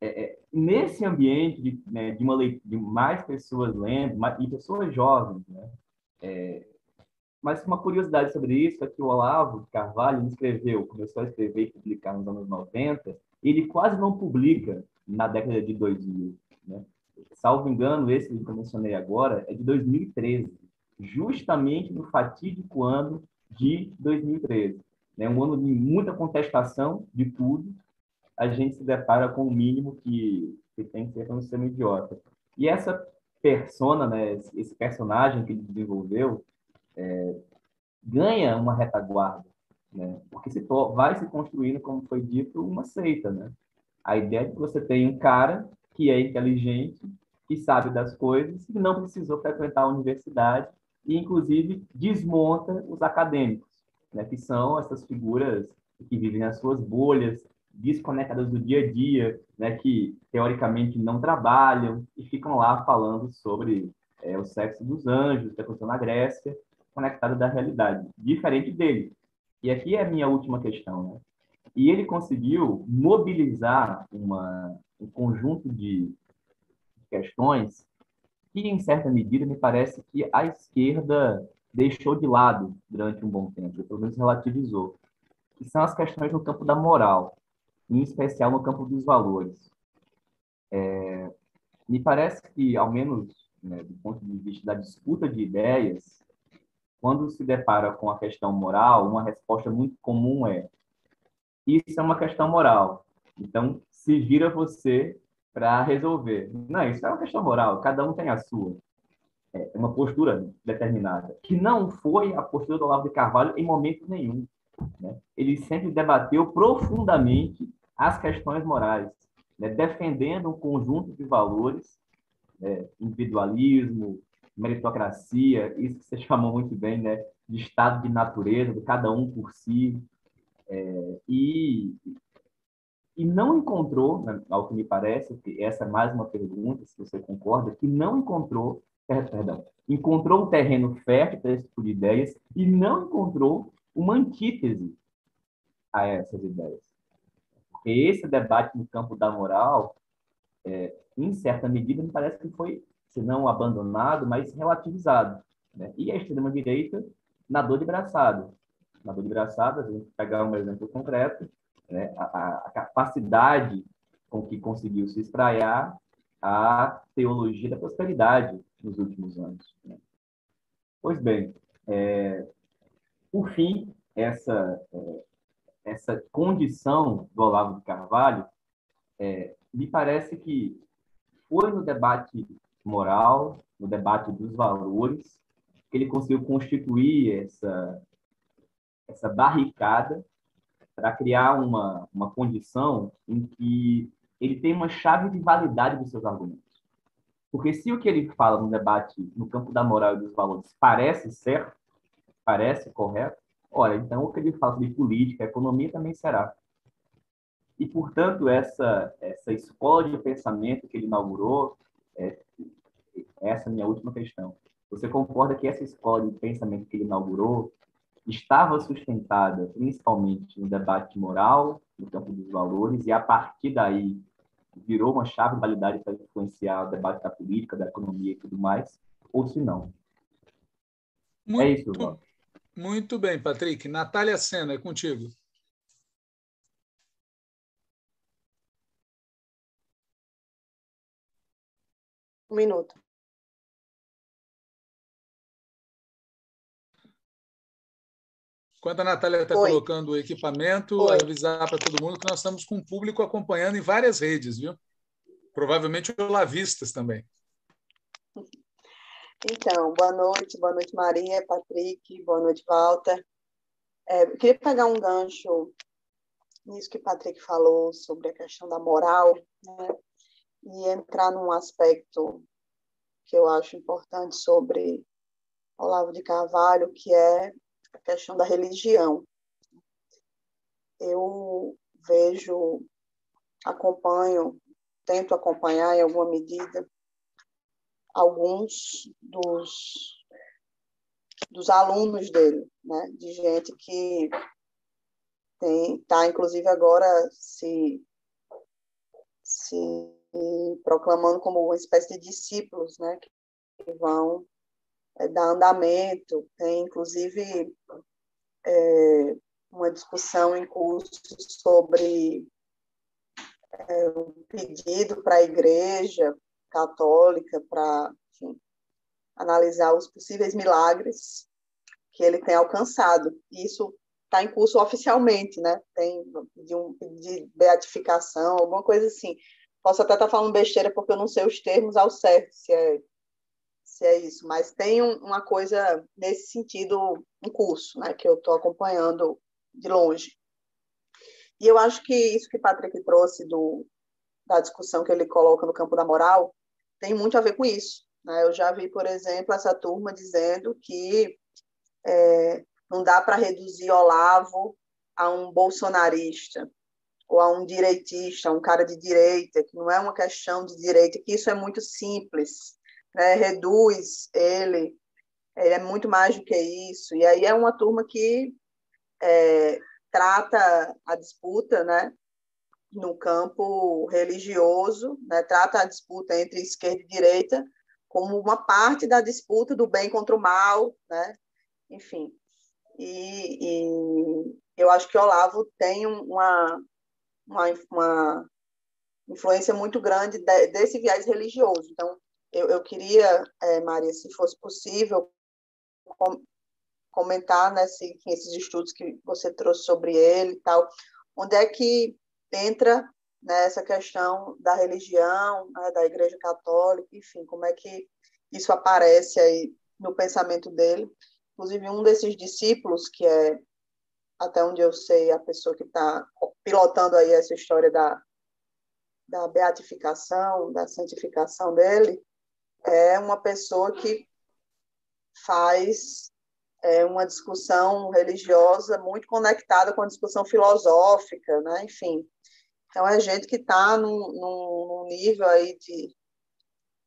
É, é, nesse ambiente de, né, de, uma de mais pessoas lendo, mais, e pessoas jovens, né, é, mas uma curiosidade sobre isso é que o Olavo Carvalho escreveu, começou a escrever e publicar nos anos 90, ele quase não publica na década de 2000. Né? Salvo engano, esse que eu mencionei agora é de 2013, justamente no fatídico ano de 2013. Né? Um ano de muita contestação de tudo, a gente se depara com o mínimo que, que tem que ser para não ser um idiota. E essa persona, né, esse personagem que ele desenvolveu, é, ganha uma retaguarda, né? porque se vai se construindo, como foi dito, uma seita. Né? A ideia é que você tem um cara que é inteligente, que sabe das coisas, que não precisou frequentar a universidade e, inclusive, desmonta os acadêmicos, né? que são essas figuras que vivem nas suas bolhas, desconectadas do dia a dia, né, que teoricamente não trabalham e ficam lá falando sobre é, o sexo dos anjos que aconteceu na Grécia, conectado da realidade, diferente dele. E aqui é a minha última questão, né? E ele conseguiu mobilizar uma, um conjunto de questões que, em certa medida, me parece que a esquerda deixou de lado durante um bom tempo, pelo menos relativizou, que são as questões no campo da moral em especial no campo dos valores. É, me parece que, ao menos né, do ponto de vista da disputa de ideias, quando se depara com a questão moral, uma resposta muito comum é: isso é uma questão moral. Então, se vira você para resolver. Não, isso é uma questão moral, cada um tem a sua. É uma postura determinada, que não foi a postura do Olavo de Carvalho em momento nenhum. Né? Ele sempre debateu profundamente as questões morais, né? defendendo um conjunto de valores, né? individualismo, meritocracia, isso que você chamou muito bem, né? de estado de natureza, de cada um por si, é, e, e não encontrou, né, ao que me parece, que essa é mais uma pergunta, se você concorda, que não encontrou, perdão, encontrou um terreno fértil para esse tipo de ideias e não encontrou uma antítese a essas ideias. Porque esse debate no campo da moral, é, em certa medida, me parece que foi, se não abandonado, mas relativizado. Né? E a extrema-direita nadou de braçada. Nadou de braçada, a gente pegar um exemplo concreto, né? a, a capacidade com que conseguiu se espraiar a teologia da prosperidade nos últimos anos. Né? Pois bem, é, por fim, essa é, essa condição do Olavo de Carvalho, é, me parece que foi no debate moral, no debate dos valores, que ele conseguiu constituir essa, essa barricada para criar uma, uma condição em que ele tem uma chave de validade dos seus argumentos. Porque se o que ele fala no debate no campo da moral e dos valores parece certo, parece correto, Olha, então o que ele fala sobre política, economia também será. E, portanto, essa, essa escola de pensamento que ele inaugurou, é, essa é a minha última questão. Você concorda que essa escola de pensamento que ele inaugurou estava sustentada principalmente no debate moral, no campo dos valores, e a partir daí virou uma chave de validade para influenciar o debate da política, da economia e tudo mais, ou se não? Muito, é isso, Val. Muito bem, Patrick. Natália Sena, é contigo. Um minuto. Enquanto a Natália está colocando o equipamento, Oi. avisar para todo mundo que nós estamos com um público acompanhando em várias redes, viu? Provavelmente olavistas também. Então, boa noite, boa noite, Maria, Patrick, boa noite, Walter. É, eu queria pegar um gancho nisso que o Patrick falou sobre a questão da moral, né? e entrar num aspecto que eu acho importante sobre Olavo de Carvalho, que é a questão da religião. Eu vejo, acompanho, tento acompanhar em alguma medida alguns dos dos alunos dele, né? De gente que tem tá inclusive agora se se proclamando como uma espécie de discípulos, né? Que vão é, dar andamento, tem inclusive é, uma discussão em curso sobre é, um pedido para a Igreja Católica para analisar os possíveis milagres que ele tem alcançado. Isso está em curso oficialmente, né? Tem de um de beatificação, alguma coisa assim. Posso até estar tá falando besteira porque eu não sei os termos ao certo, se é se é isso, mas tem um, uma coisa nesse sentido em curso, né, que eu estou acompanhando de longe. E eu acho que isso que Patrick trouxe do, da discussão que ele coloca no campo da moral tem muito a ver com isso. Né? Eu já vi, por exemplo, essa turma dizendo que é, não dá para reduzir Olavo a um bolsonarista ou a um direitista, a um cara de direita, que não é uma questão de direita, que isso é muito simples né, reduz ele, ele é muito mais do que isso. E aí é uma turma que é, trata a disputa né, no campo religioso, né, trata a disputa entre esquerda e direita como uma parte da disputa do bem contra o mal, né? enfim. E, e eu acho que Olavo tem uma, uma, uma influência muito grande desse viés religioso. Então, eu, eu queria, é, Maria, se fosse possível, com, comentar né, se, esses estudos que você trouxe sobre ele e tal, onde é que entra né, questão da religião, né, da Igreja Católica, enfim, como é que isso aparece aí no pensamento dele. Inclusive, um desses discípulos, que é, até onde eu sei, a pessoa que está pilotando aí essa história da, da beatificação, da santificação dele, é uma pessoa que faz é, uma discussão religiosa muito conectada com a discussão filosófica, né? enfim. Então, é gente que está num, num, nível aí de,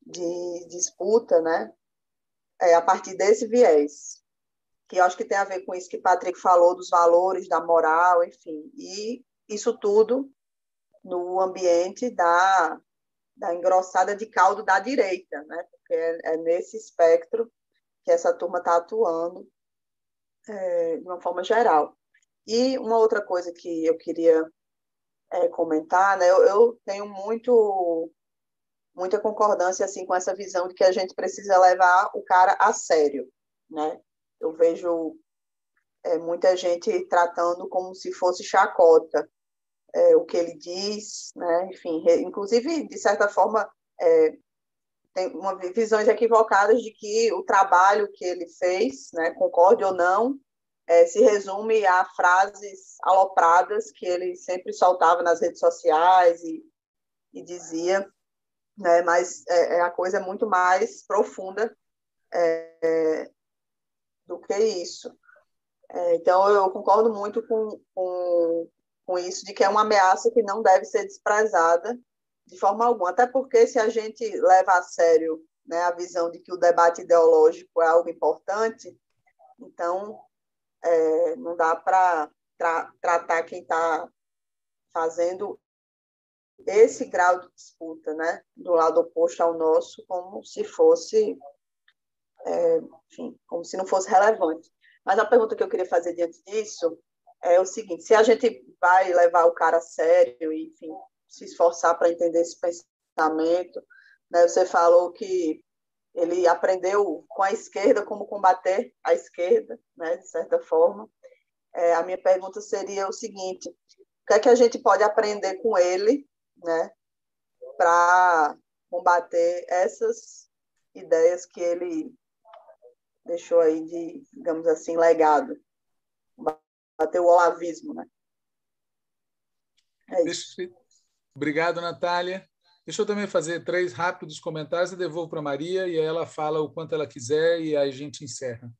de disputa, né? É, a partir desse viés, que eu acho que tem a ver com isso que Patrick falou, dos valores, da moral, enfim. E isso tudo no ambiente da da engrossada de caldo da direita, né? porque é, é nesse espectro que essa turma está atuando é, de uma forma geral. E uma outra coisa que eu queria é, comentar, né? Eu, eu, tenho muito muita concordância assim com essa visão de que a gente precisa levar o cara a sério, né? Eu vejo é, muita gente tratando como se fosse chacota é, o que ele diz, né? enfim, inclusive, de certa forma, é, tem uma visões equivocadas de que o trabalho que ele fez, né, concorde ou não, é, se resume a frases alopradas que ele sempre soltava nas redes sociais e, e dizia, né, mas é, é a coisa é muito mais profunda é, do que isso. É, então, eu concordo muito com, com, com isso, de que é uma ameaça que não deve ser desprezada de forma alguma. Até porque, se a gente leva a sério né, a visão de que o debate ideológico é algo importante, então é, não dá para tra tratar quem está fazendo esse grau de disputa, né, do lado oposto ao nosso, como se fosse, é, enfim, como se não fosse relevante. Mas a pergunta que eu queria fazer diante disso é o seguinte: se a gente vai levar o cara a sério enfim, se esforçar para entender esse pensamento, né, você falou que ele aprendeu com a esquerda como combater a esquerda, né, de certa forma. É, a minha pergunta seria o seguinte: o que é que a gente pode aprender com ele, né, para combater essas ideias que ele deixou aí de, digamos assim, legado. Bater o olavismo, né? É isso. Obrigado, Natália. Deixa eu também fazer três rápidos comentários e devolvo para Maria, e aí ela fala o quanto ela quiser e aí a gente encerra.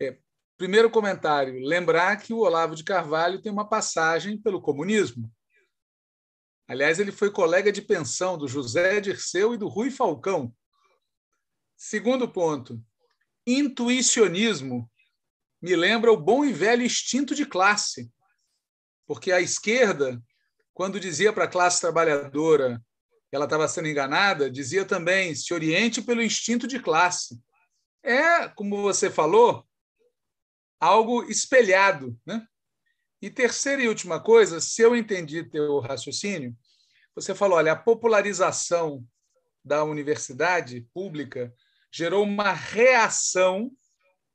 É, primeiro comentário: lembrar que o Olavo de Carvalho tem uma passagem pelo comunismo. Aliás, ele foi colega de pensão do José Dirceu e do Rui Falcão. Segundo ponto: intuicionismo me lembra o bom e velho instinto de classe, porque a esquerda, quando dizia para a classe trabalhadora que ela estava sendo enganada, dizia também: se oriente pelo instinto de classe. É, como você falou, algo espelhado. Né? E terceira e última coisa, se eu entendi teu raciocínio, você falou: olha, a popularização da universidade pública gerou uma reação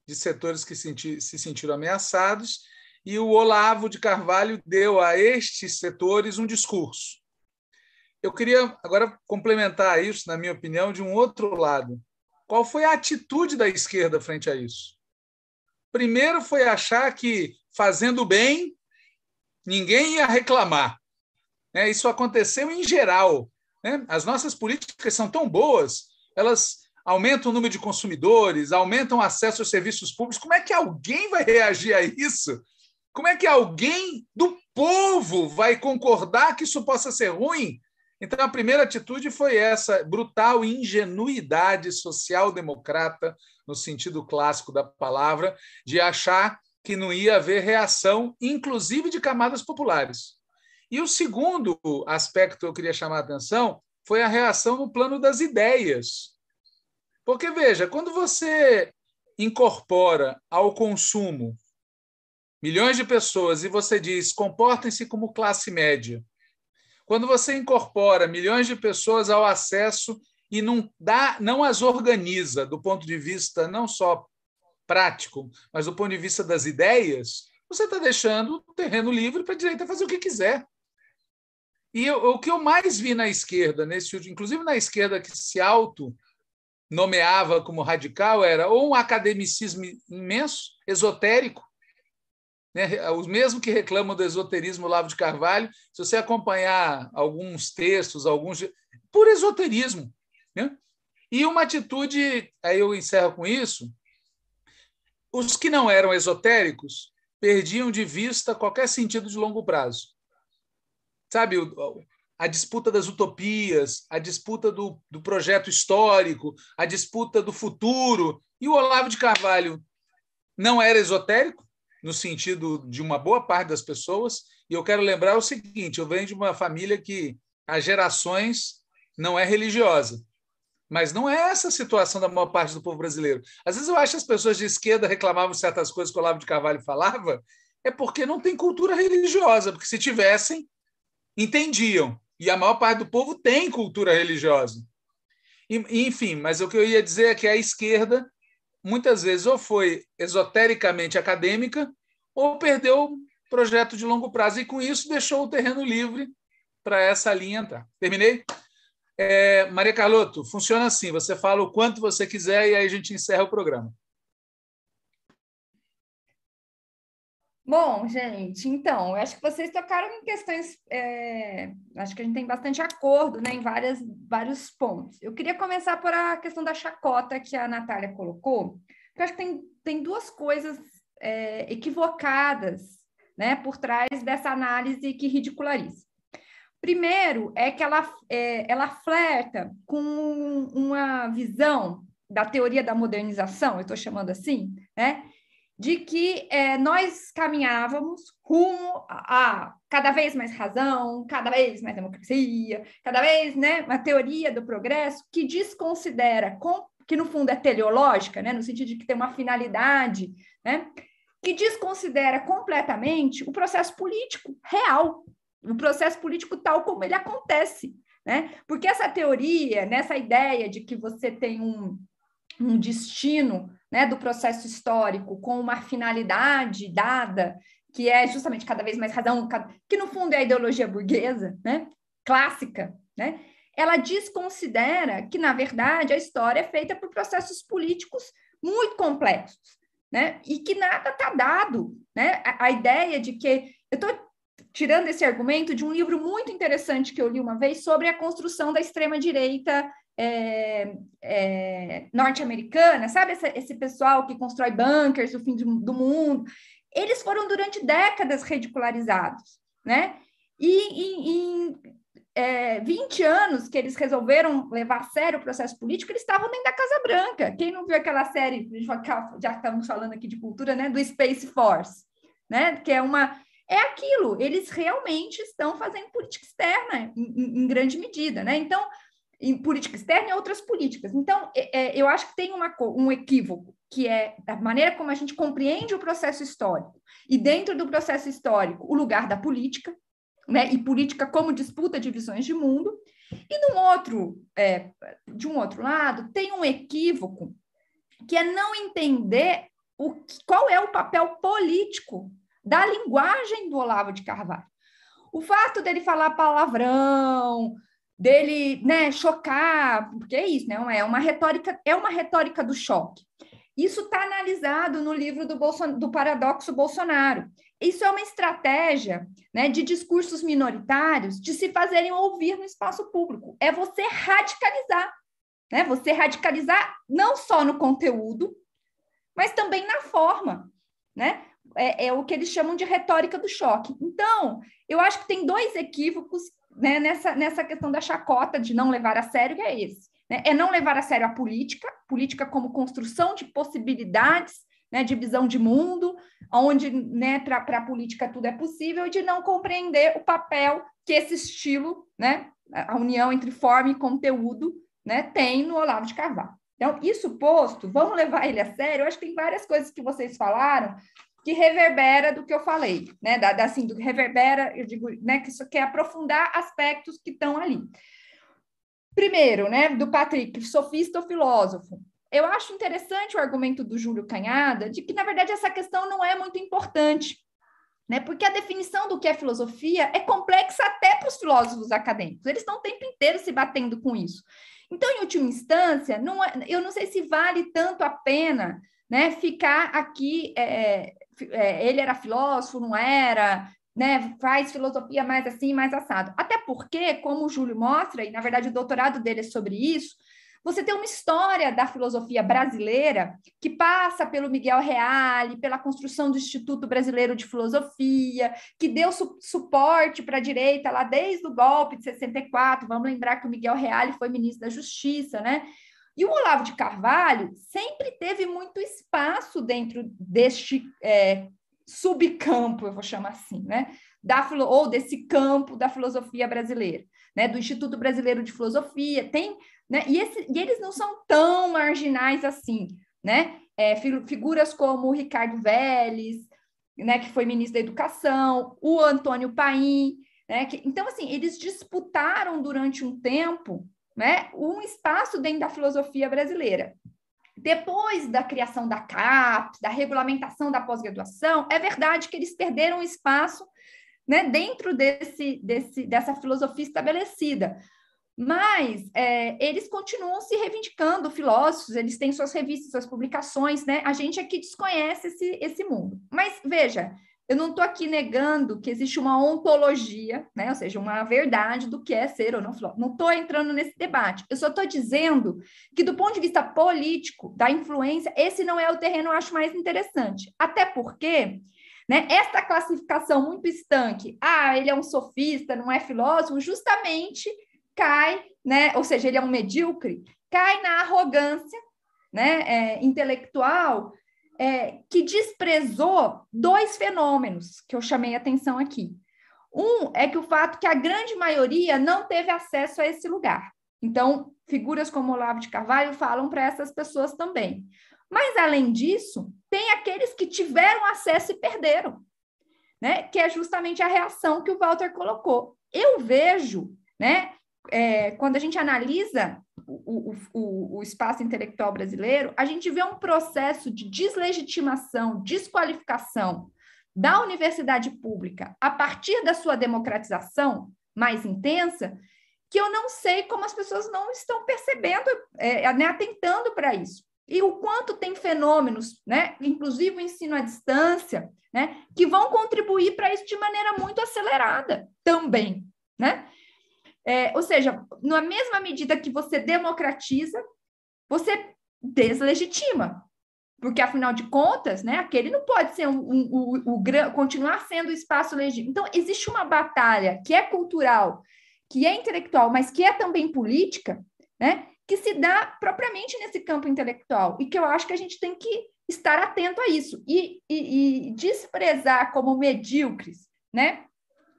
de setores que senti, se sentiram ameaçados, e o Olavo de Carvalho deu a estes setores um discurso. Eu queria agora complementar isso, na minha opinião, de um outro lado. Qual foi a atitude da esquerda frente a isso? Primeiro foi achar que, fazendo bem, ninguém ia reclamar. Né? Isso aconteceu em geral. Né? As nossas políticas são tão boas, elas aumentam o número de consumidores, aumentam o acesso aos serviços públicos. Como é que alguém vai reagir a isso? Como é que alguém do povo vai concordar que isso possa ser ruim? Então, a primeira atitude foi essa brutal ingenuidade social-democrata, no sentido clássico da palavra, de achar que não ia haver reação, inclusive de camadas populares. E o segundo aspecto que eu queria chamar a atenção foi a reação no plano das ideias. Porque, veja, quando você incorpora ao consumo milhões de pessoas e você diz comportem-se como classe média, quando você incorpora milhões de pessoas ao acesso e não dá, não as organiza do ponto de vista não só prático, mas do ponto de vista das ideias, você está deixando o terreno livre para a direita fazer o que quiser. E eu, o que eu mais vi na esquerda, nesse inclusive na esquerda que se auto nomeava como radical era ou um academicismo imenso, esotérico, né? os mesmos que reclamam do esoterismo Lavo de Carvalho, se você acompanhar alguns textos, alguns por esoterismo, né? e uma atitude, aí eu encerro com isso, os que não eram esotéricos perdiam de vista qualquer sentido de longo prazo. Sabe, a disputa das utopias, a disputa do, do projeto histórico, a disputa do futuro. E o Olavo de Carvalho não era esotérico, no sentido de uma boa parte das pessoas. E eu quero lembrar o seguinte: eu venho de uma família que há gerações não é religiosa. Mas não é essa a situação da maior parte do povo brasileiro. Às vezes eu acho que as pessoas de esquerda reclamavam certas coisas que o Olavo de Carvalho falava, é porque não tem cultura religiosa, porque se tivessem, entendiam. E a maior parte do povo tem cultura religiosa. Enfim, mas o que eu ia dizer é que a esquerda, muitas vezes, ou foi esotericamente acadêmica, ou perdeu projeto de longo prazo, e com isso deixou o terreno livre para essa linha entrar. Terminei? É, Maria Carlotto, funciona assim: você fala o quanto você quiser e aí a gente encerra o programa. Bom, gente, então, eu acho que vocês tocaram em questões, é, acho que a gente tem bastante acordo né, em várias, vários pontos. Eu queria começar por a questão da chacota que a Natália colocou, eu acho que tem, tem duas coisas é, equivocadas né, por trás dessa análise que ridiculariza. Primeiro é que ela, é, ela flerta com uma visão da teoria da modernização, eu estou chamando assim, né, de que é, nós caminhávamos rumo a, a, cada vez mais razão, cada vez mais democracia, cada vez, né, uma teoria do progresso que desconsidera, com, que no fundo é teleológica, né, no sentido de que tem uma finalidade, né, que desconsidera completamente o processo político real, o processo político tal como ele acontece, né? Porque essa teoria, nessa ideia de que você tem um, um destino né, do processo histórico com uma finalidade dada, que é justamente cada vez mais razão, que no fundo é a ideologia burguesa, né, clássica, né, ela desconsidera que, na verdade, a história é feita por processos políticos muito complexos, né? E que nada está dado, né? A, a, ideia de que eu estou tirando esse argumento de um livro muito interessante que eu li uma vez sobre a construção da extrema direita é, é, norte-americana, sabe esse, pessoal que constrói bunkers, o fim de, do mundo, eles foram durante décadas ridicularizados, né? E em é, 20 anos que eles resolveram levar a sério o processo político, eles estavam dentro da Casa Branca. Quem não viu aquela série, já estamos falando aqui de cultura, né, do Space Force, né, que é uma é aquilo, eles realmente estão fazendo política externa em, em grande medida, né? Então, em política externa e outras políticas. Então, é, é, eu acho que tem uma, um equívoco, que é a maneira como a gente compreende o processo histórico, e dentro do processo histórico, o lugar da política, né, e política como disputa de visões de mundo. E no outro, é, de um outro lado, tem um equívoco que é não entender o, qual é o papel político da linguagem do Olavo de Carvalho. O fato dele falar palavrão, dele né, chocar, porque é isso, né? É uma retórica, é uma retórica do choque. Isso está analisado no livro do, Bolson, do Paradoxo Bolsonaro. Isso é uma estratégia né, de discursos minoritários de se fazerem ouvir no espaço público. É você radicalizar. Né? Você radicalizar não só no conteúdo, mas também na forma. Né? É, é o que eles chamam de retórica do choque. Então, eu acho que tem dois equívocos né, nessa, nessa questão da chacota de não levar a sério, que é esse. Né? É não levar a sério a política, política como construção de possibilidades né, de visão de mundo, onde né, para a política tudo é possível, e de não compreender o papel que esse estilo, né, a união entre forma e conteúdo, né, tem no Olavo de Carvalho. Então, isso posto, vamos levar ele a sério. Eu acho que tem várias coisas que vocês falaram que reverbera do que eu falei, né? Da, da assim, do reverbera, eu digo, né, que isso quer aprofundar aspectos que estão ali. Primeiro, né, do Patrick, sofista ou filósofo eu acho interessante o argumento do Júlio Canhada de que, na verdade, essa questão não é muito importante, né? Porque a definição do que é filosofia é complexa até para os filósofos acadêmicos. Eles estão o tempo inteiro se batendo com isso. Então, em última instância, não é, eu não sei se vale tanto a pena né, ficar aqui. É, é, ele era filósofo, não era, né, faz filosofia mais assim, mais assado. Até porque, como o Júlio mostra, e na verdade o doutorado dele é sobre isso, você tem uma história da filosofia brasileira que passa pelo Miguel Reale, pela construção do Instituto Brasileiro de Filosofia, que deu su suporte para a direita lá desde o golpe de 64. Vamos lembrar que o Miguel Reale foi ministro da Justiça, né? E o Olavo de Carvalho sempre teve muito espaço dentro deste é, subcampo, eu vou chamar assim, né? Da, ou desse campo da filosofia brasileira, né? Do Instituto Brasileiro de Filosofia. Tem né? E, esse, e eles não são tão marginais assim, né? É, figuras como o Ricardo Vélez, né, que foi ministro da Educação, o Antônio Paim, né? Que, então, assim, eles disputaram durante um tempo né, um espaço dentro da filosofia brasileira. Depois da criação da CAPES, da regulamentação da pós-graduação, é verdade que eles perderam espaço né, dentro desse, desse, dessa filosofia estabelecida. Mas é, eles continuam se reivindicando filósofos, eles têm suas revistas, suas publicações, né? A gente aqui desconhece esse, esse mundo. Mas veja, eu não estou aqui negando que existe uma ontologia, né? ou seja, uma verdade do que é ser ou não filósofo. Não estou entrando nesse debate. Eu só estou dizendo que, do ponto de vista político, da influência, esse não é o terreno eu acho mais interessante. Até porque né, essa classificação muito estanque, ah, ele é um sofista, não é filósofo, justamente cai, né? ou seja, ele é um medíocre, cai na arrogância né, é, intelectual é, que desprezou dois fenômenos que eu chamei atenção aqui. Um é que o fato que a grande maioria não teve acesso a esse lugar. Então, figuras como Olavo de Carvalho falam para essas pessoas também. Mas, além disso, tem aqueles que tiveram acesso e perderam, né? que é justamente a reação que o Walter colocou. Eu vejo, né, é, quando a gente analisa o, o, o, espaço intelectual brasileiro, a gente vê um processo de deslegitimação, desqualificação da universidade pública a partir da sua democratização mais intensa, que eu não sei como as pessoas não estão percebendo, é, né, atentando para isso. E o quanto tem fenômenos, né, inclusive o ensino à distância, né, que vão contribuir para isso de maneira muito acelerada também, né? É, ou seja, na mesma medida que você democratiza, você deslegitima. Porque, afinal de contas, né, aquele não pode ser um, um, um, um continuar sendo o espaço legítimo. Então, existe uma batalha que é cultural, que é intelectual, mas que é também política, né, que se dá propriamente nesse campo intelectual, e que eu acho que a gente tem que estar atento a isso, e, e, e desprezar como medíocres, né,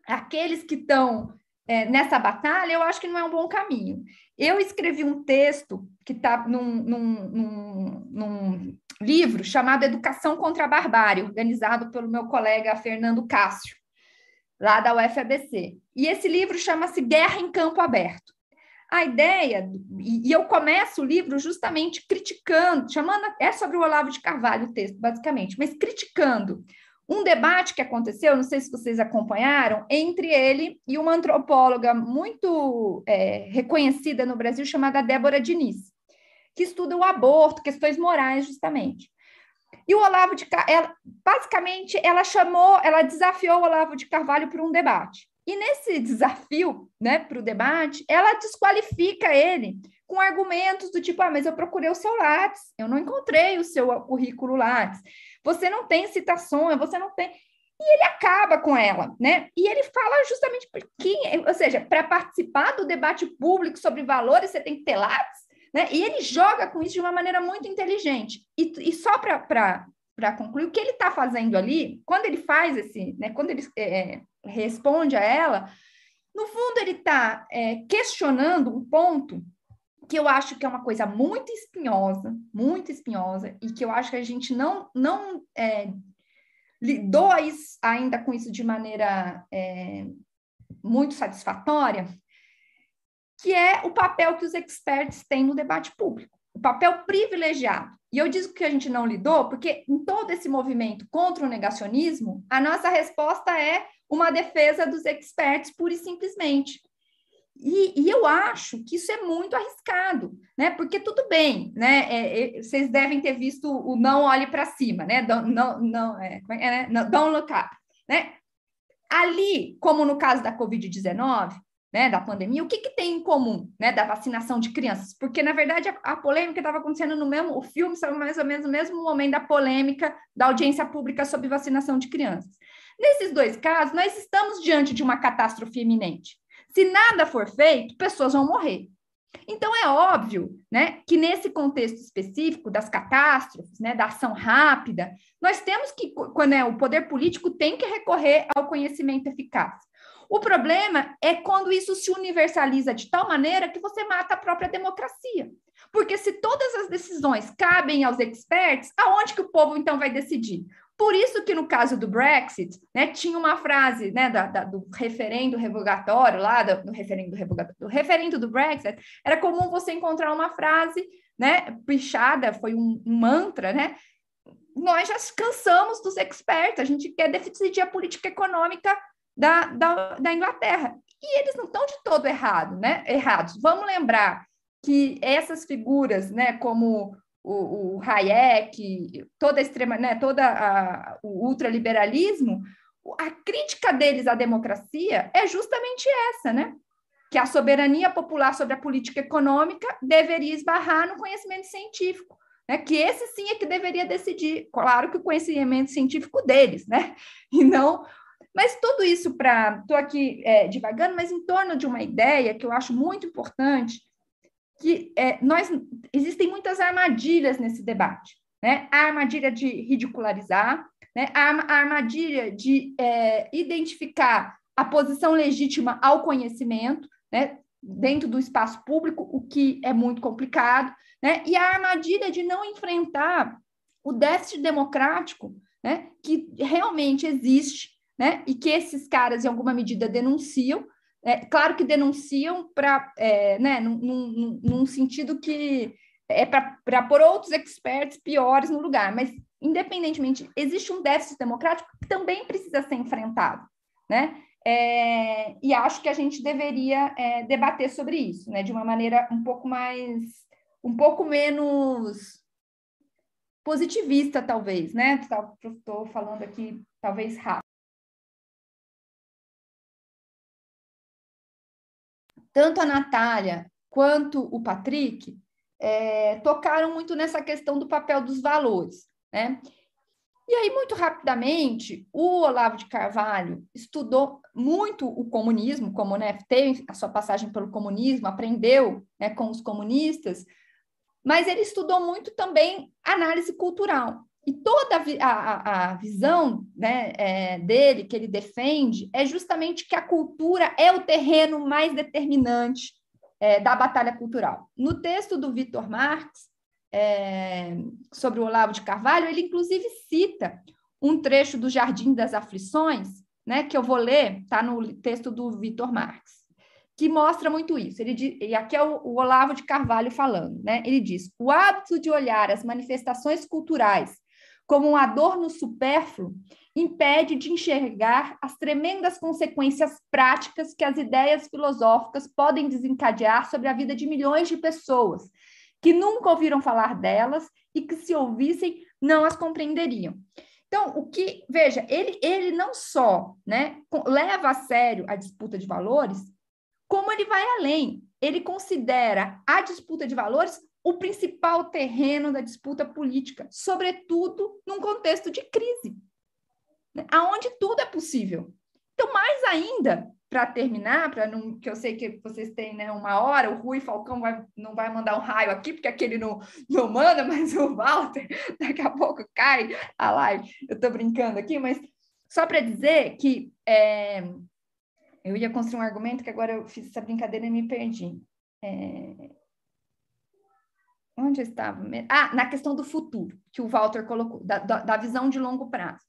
aqueles que estão é, nessa batalha, eu acho que não é um bom caminho. Eu escrevi um texto que está num, num, num, num, livro chamado Educação contra a Barbárie, organizado pelo meu colega Fernando Cássio, lá da UFABC. E esse livro chama-se Guerra em Campo Aberto. A ideia, e eu começo o livro justamente criticando, chamando, é sobre o Olavo de Carvalho o texto, basicamente, mas criticando um debate que aconteceu, não sei se vocês acompanharam, entre ele e uma antropóloga muito é, reconhecida no Brasil, chamada Débora Diniz, que estuda o aborto, questões morais, justamente. E o Olavo de Carvalho, basicamente, ela chamou, ela desafiou o Olavo de Carvalho para um debate. E nesse desafio, né, para o debate, ela desqualifica ele com argumentos do tipo: ah, mas eu procurei o seu Lattes, eu não encontrei o seu currículo Lattes você não tem citações, você não tem. E ele acaba com ela, né? E ele fala justamente porque, ou seja, para participar do debate público sobre valores, você tem que ter lápis, né? E ele joga com isso de uma maneira muito inteligente. E, e só para concluir, o que ele está fazendo ali, quando ele faz esse, né? Quando ele é, responde a ela, no fundo ele está é, questionando um ponto que eu acho que é uma coisa muito espinhosa, muito espinhosa, e que eu acho que a gente não, não é, lidou ainda com isso de maneira é, muito satisfatória, que é o papel que os experts têm no debate público, o papel privilegiado. E eu digo que a gente não lidou, porque em todo esse movimento contra o negacionismo, a nossa resposta é uma defesa dos experts pura e simplesmente. E, e, eu acho que isso é muito arriscado, né? Porque tudo bem, né? É, é, vocês devem ter visto o não olhe para cima, né? Don't, não, não, é, é, é né? don't look up, né? Ali, como no caso da Covid-19, né, da pandemia, o que, que tem em comum, né, da vacinação de crianças? Porque, na verdade, a, a polêmica estava acontecendo no mesmo, o filme estava mais ou menos no mesmo momento da polêmica da audiência pública sobre vacinação de crianças. Nesses dois casos, nós estamos diante de uma catástrofe iminente. Se nada for feito, pessoas vão morrer. Então, é óbvio né, que nesse contexto específico das catástrofes, né, da ação rápida, nós temos que, quando é, o poder político tem que recorrer ao conhecimento eficaz. O problema é quando isso se universaliza de tal maneira que você mata a própria democracia. Porque se todas as decisões cabem aos experts, aonde que o povo então vai decidir? Por isso que no caso do Brexit, né, tinha uma frase né, da, da, do referendo revogatório lá, do, do referendo revogatório, do referendo do Brexit, era comum você encontrar uma frase, né, pichada, foi um, um mantra, né? Nós já cansamos dos experts, a gente quer decidir a política econômica da, da, da Inglaterra. E eles não estão de todo errado, né? errados. Vamos lembrar que essas figuras, né, como o, o Hayek, toda a extrema, né, toda a, o ultraliberalismo, a crítica deles à democracia é justamente essa, né? Que a soberania popular sobre a política econômica deveria esbarrar no conhecimento científico, né? Que esse sim é que deveria decidir. Claro que o conhecimento científico deles, né? E não. Mas tudo isso para. Estou aqui é, divagando, mas em torno de uma ideia que eu acho muito importante, que é, nós existem muitas armadilhas nesse debate, né? A armadilha de ridicularizar, né? a, a armadilha de é, identificar a posição legítima ao conhecimento, né? dentro do espaço público, o que é muito complicado, né? e a armadilha de não enfrentar o déficit democrático né? que realmente existe, né? e que esses caras, em alguma medida, denunciam, é, claro que denunciam para, é, né, num, num, num, sentido que é para pôr outros experts piores no lugar, mas, independentemente, existe um déficit democrático que também precisa ser enfrentado, né? É, e acho que a gente deveria é, debater sobre isso, né, de uma maneira um pouco mais, um pouco menos positivista, talvez, né? Estou falando aqui, talvez rápido. Tanto a Natália quanto o Patrick é, tocaram muito nessa questão do papel dos valores, né? E aí, muito rapidamente, o Olavo de Carvalho estudou muito o comunismo, como né, teve a sua passagem pelo comunismo, aprendeu né, com os comunistas, mas ele estudou muito também análise cultural. E toda a, a, a visão né, é, dele, que ele defende, é justamente que a cultura é o terreno mais determinante é, da batalha cultural. No texto do Vitor Marx, é, sobre o Olavo de Carvalho, ele inclusive cita um trecho do Jardim das Aflições, né, que eu vou ler, está no texto do Vitor Marx, que mostra muito isso. Ele e aqui é o, o Olavo de Carvalho falando, né? Ele diz: o hábito de olhar as manifestações culturais como um adorno supérfluo, impede de enxergar as tremendas consequências práticas que as ideias filosóficas podem desencadear sobre a vida de milhões de pessoas que nunca ouviram falar delas e que, se ouvissem, não as compreenderiam. Então, o que, veja, ele, ele não só né, leva a sério a disputa de valores, como ele vai além. Ele considera a disputa de valores o principal terreno da disputa política, sobretudo num contexto de crise, né? aonde tudo é possível. Então, mais ainda, para terminar, para não que eu sei que vocês têm né, uma hora, o Rui Falcão vai, não vai mandar um raio aqui, porque aquele não, não manda, mas o Walter daqui a pouco cai a live. Eu estou brincando aqui, mas só para dizer que é, eu ia construir um argumento que agora eu fiz essa brincadeira e me perdi. É, Onde estava? Ah, na questão do futuro, que o Walter colocou, da, da, da visão de longo prazo.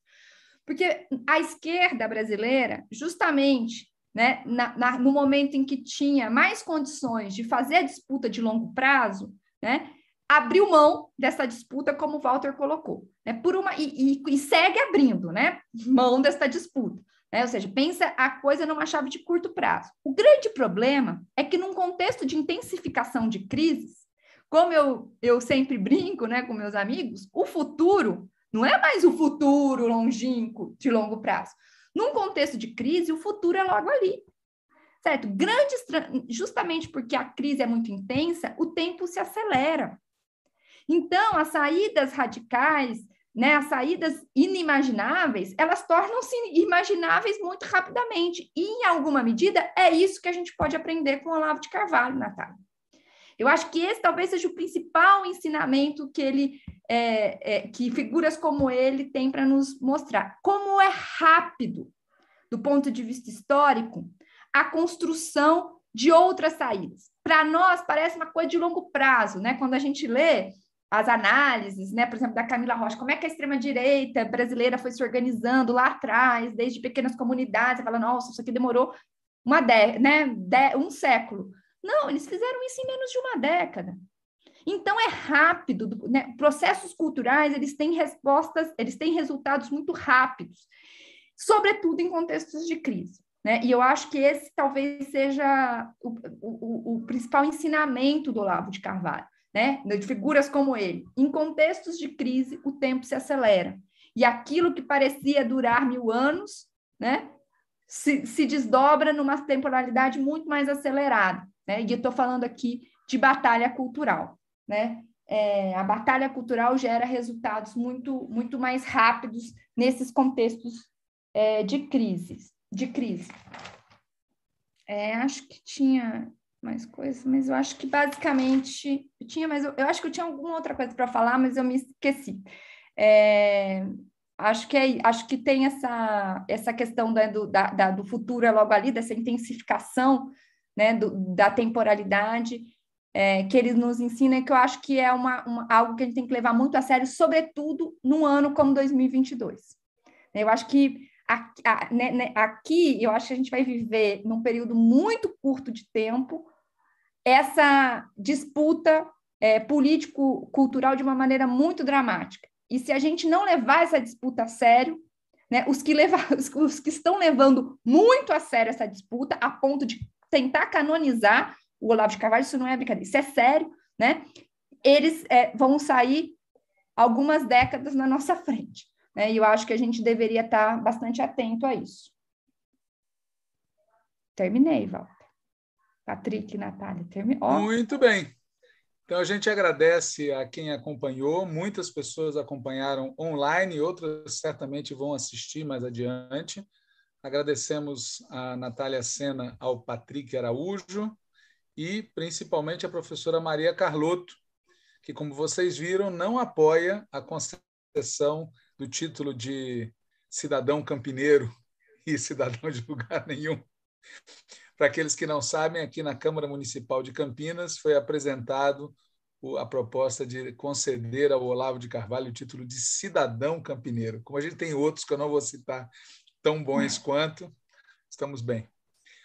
Porque a esquerda brasileira, justamente né, na, na, no momento em que tinha mais condições de fazer a disputa de longo prazo, né, abriu mão dessa disputa, como o Walter colocou, né, por uma, e, e, e segue abrindo né, mão dessa disputa. Né, ou seja, pensa a coisa numa chave de curto prazo. O grande problema é que, num contexto de intensificação de crises, como eu, eu sempre brinco né, com meus amigos, o futuro não é mais o futuro longínquo, de longo prazo. Num contexto de crise, o futuro é logo ali. Certo? Grandes, justamente porque a crise é muito intensa, o tempo se acelera. Então, as saídas radicais, né, as saídas inimagináveis, elas tornam-se imagináveis muito rapidamente. E, em alguma medida, é isso que a gente pode aprender com o Olavo de Carvalho, Natália. Eu acho que esse talvez seja o principal ensinamento que ele, é, é, que figuras como ele têm para nos mostrar. Como é rápido, do ponto de vista histórico, a construção de outras saídas. Para nós, parece uma coisa de longo prazo, né? Quando a gente lê as análises, né, por exemplo, da Camila Rocha, como é que a extrema-direita brasileira foi se organizando lá atrás, desde pequenas comunidades, fala, nossa, isso aqui demorou uma de, né, de, um século. Não, eles fizeram isso em menos de uma década. Então é rápido, né? processos culturais eles têm respostas, eles têm resultados muito rápidos, sobretudo em contextos de crise. Né? E eu acho que esse talvez seja o, o, o principal ensinamento do Olavo de Carvalho. né, de figuras como ele. Em contextos de crise, o tempo se acelera. E aquilo que parecia durar mil anos, né, se, se desdobra numa temporalidade muito mais acelerada. Né? E eu estou falando aqui de batalha cultural. Né? É, a batalha cultural gera resultados muito, muito mais rápidos nesses contextos é, de crises, de crise. É, acho que tinha mais coisas, mas eu acho que basicamente eu tinha, mas eu, eu acho que eu tinha alguma outra coisa para falar, mas eu me esqueci. É, acho que é, acho que tem essa essa questão da, do, da, da, do futuro é logo ali dessa intensificação né, do, da temporalidade é, que eles nos ensinam que eu acho que é uma, uma, algo que a gente tem que levar muito a sério, sobretudo num ano como 2022. Eu acho que aqui, né, né, aqui eu acho que a gente vai viver num período muito curto de tempo essa disputa é, político-cultural de uma maneira muito dramática. E se a gente não levar essa disputa a sério, né, os, que os, os que estão levando muito a sério essa disputa, a ponto de tentar canonizar o Olavo de Carvalho, isso não é brincadeira, isso é sério, né? Eles é, vão sair algumas décadas na nossa frente. Né? E eu acho que a gente deveria estar bastante atento a isso. Terminei, Walter. Patrick, Natália, terminou. Muito bem. Então, a gente agradece a quem acompanhou. Muitas pessoas acompanharam online, outras certamente vão assistir mais adiante. Agradecemos a Natália Sena, ao Patrick Araújo e principalmente a professora Maria Carlotto, que, como vocês viram, não apoia a concessão do título de cidadão campineiro e cidadão de lugar nenhum para aqueles que não sabem, aqui na Câmara Municipal de Campinas foi apresentado a proposta de conceder ao Olavo de Carvalho o título de cidadão campineiro. Como a gente tem outros que eu não vou citar tão bons quanto, estamos bem.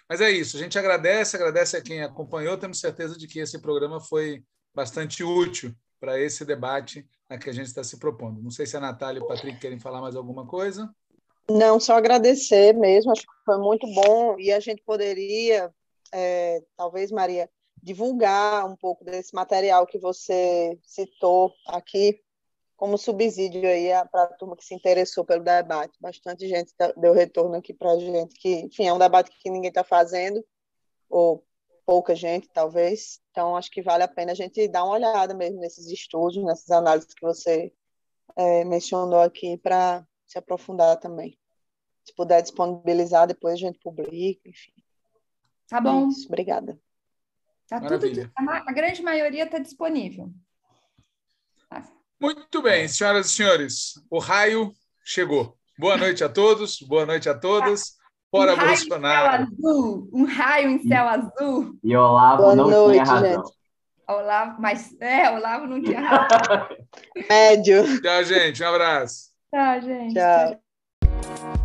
Mas é isso, a gente agradece, agradece a quem acompanhou, temos certeza de que esse programa foi bastante útil para esse debate a que a gente está se propondo. Não sei se a Natália e o Patrick querem falar mais alguma coisa. Não, só agradecer mesmo, acho que foi muito bom e a gente poderia, é, talvez, Maria, divulgar um pouco desse material que você citou aqui como subsídio aí para a turma que se interessou pelo debate. Bastante gente tá, deu retorno aqui para a gente, que, enfim, é um debate que ninguém está fazendo, ou pouca gente, talvez. Então, acho que vale a pena a gente dar uma olhada mesmo nesses estudos, nessas análises que você é, mencionou aqui, para se aprofundar também. Se puder disponibilizar, depois a gente publica, enfim. Tá bom. É isso, obrigada. Tá tudo, a grande maioria está disponível. Muito bem, senhoras e senhores, o raio chegou. Boa noite a todos, boa noite a todas. Fora um raio Bolsonaro. Em céu azul, um raio em céu azul. E Olavo boa não noite, tinha razão. Gente. Olavo, mas é, Olavo não tinha razão. Médio. Tchau, gente. Um abraço. Tchau, gente. Tchau. Tchau.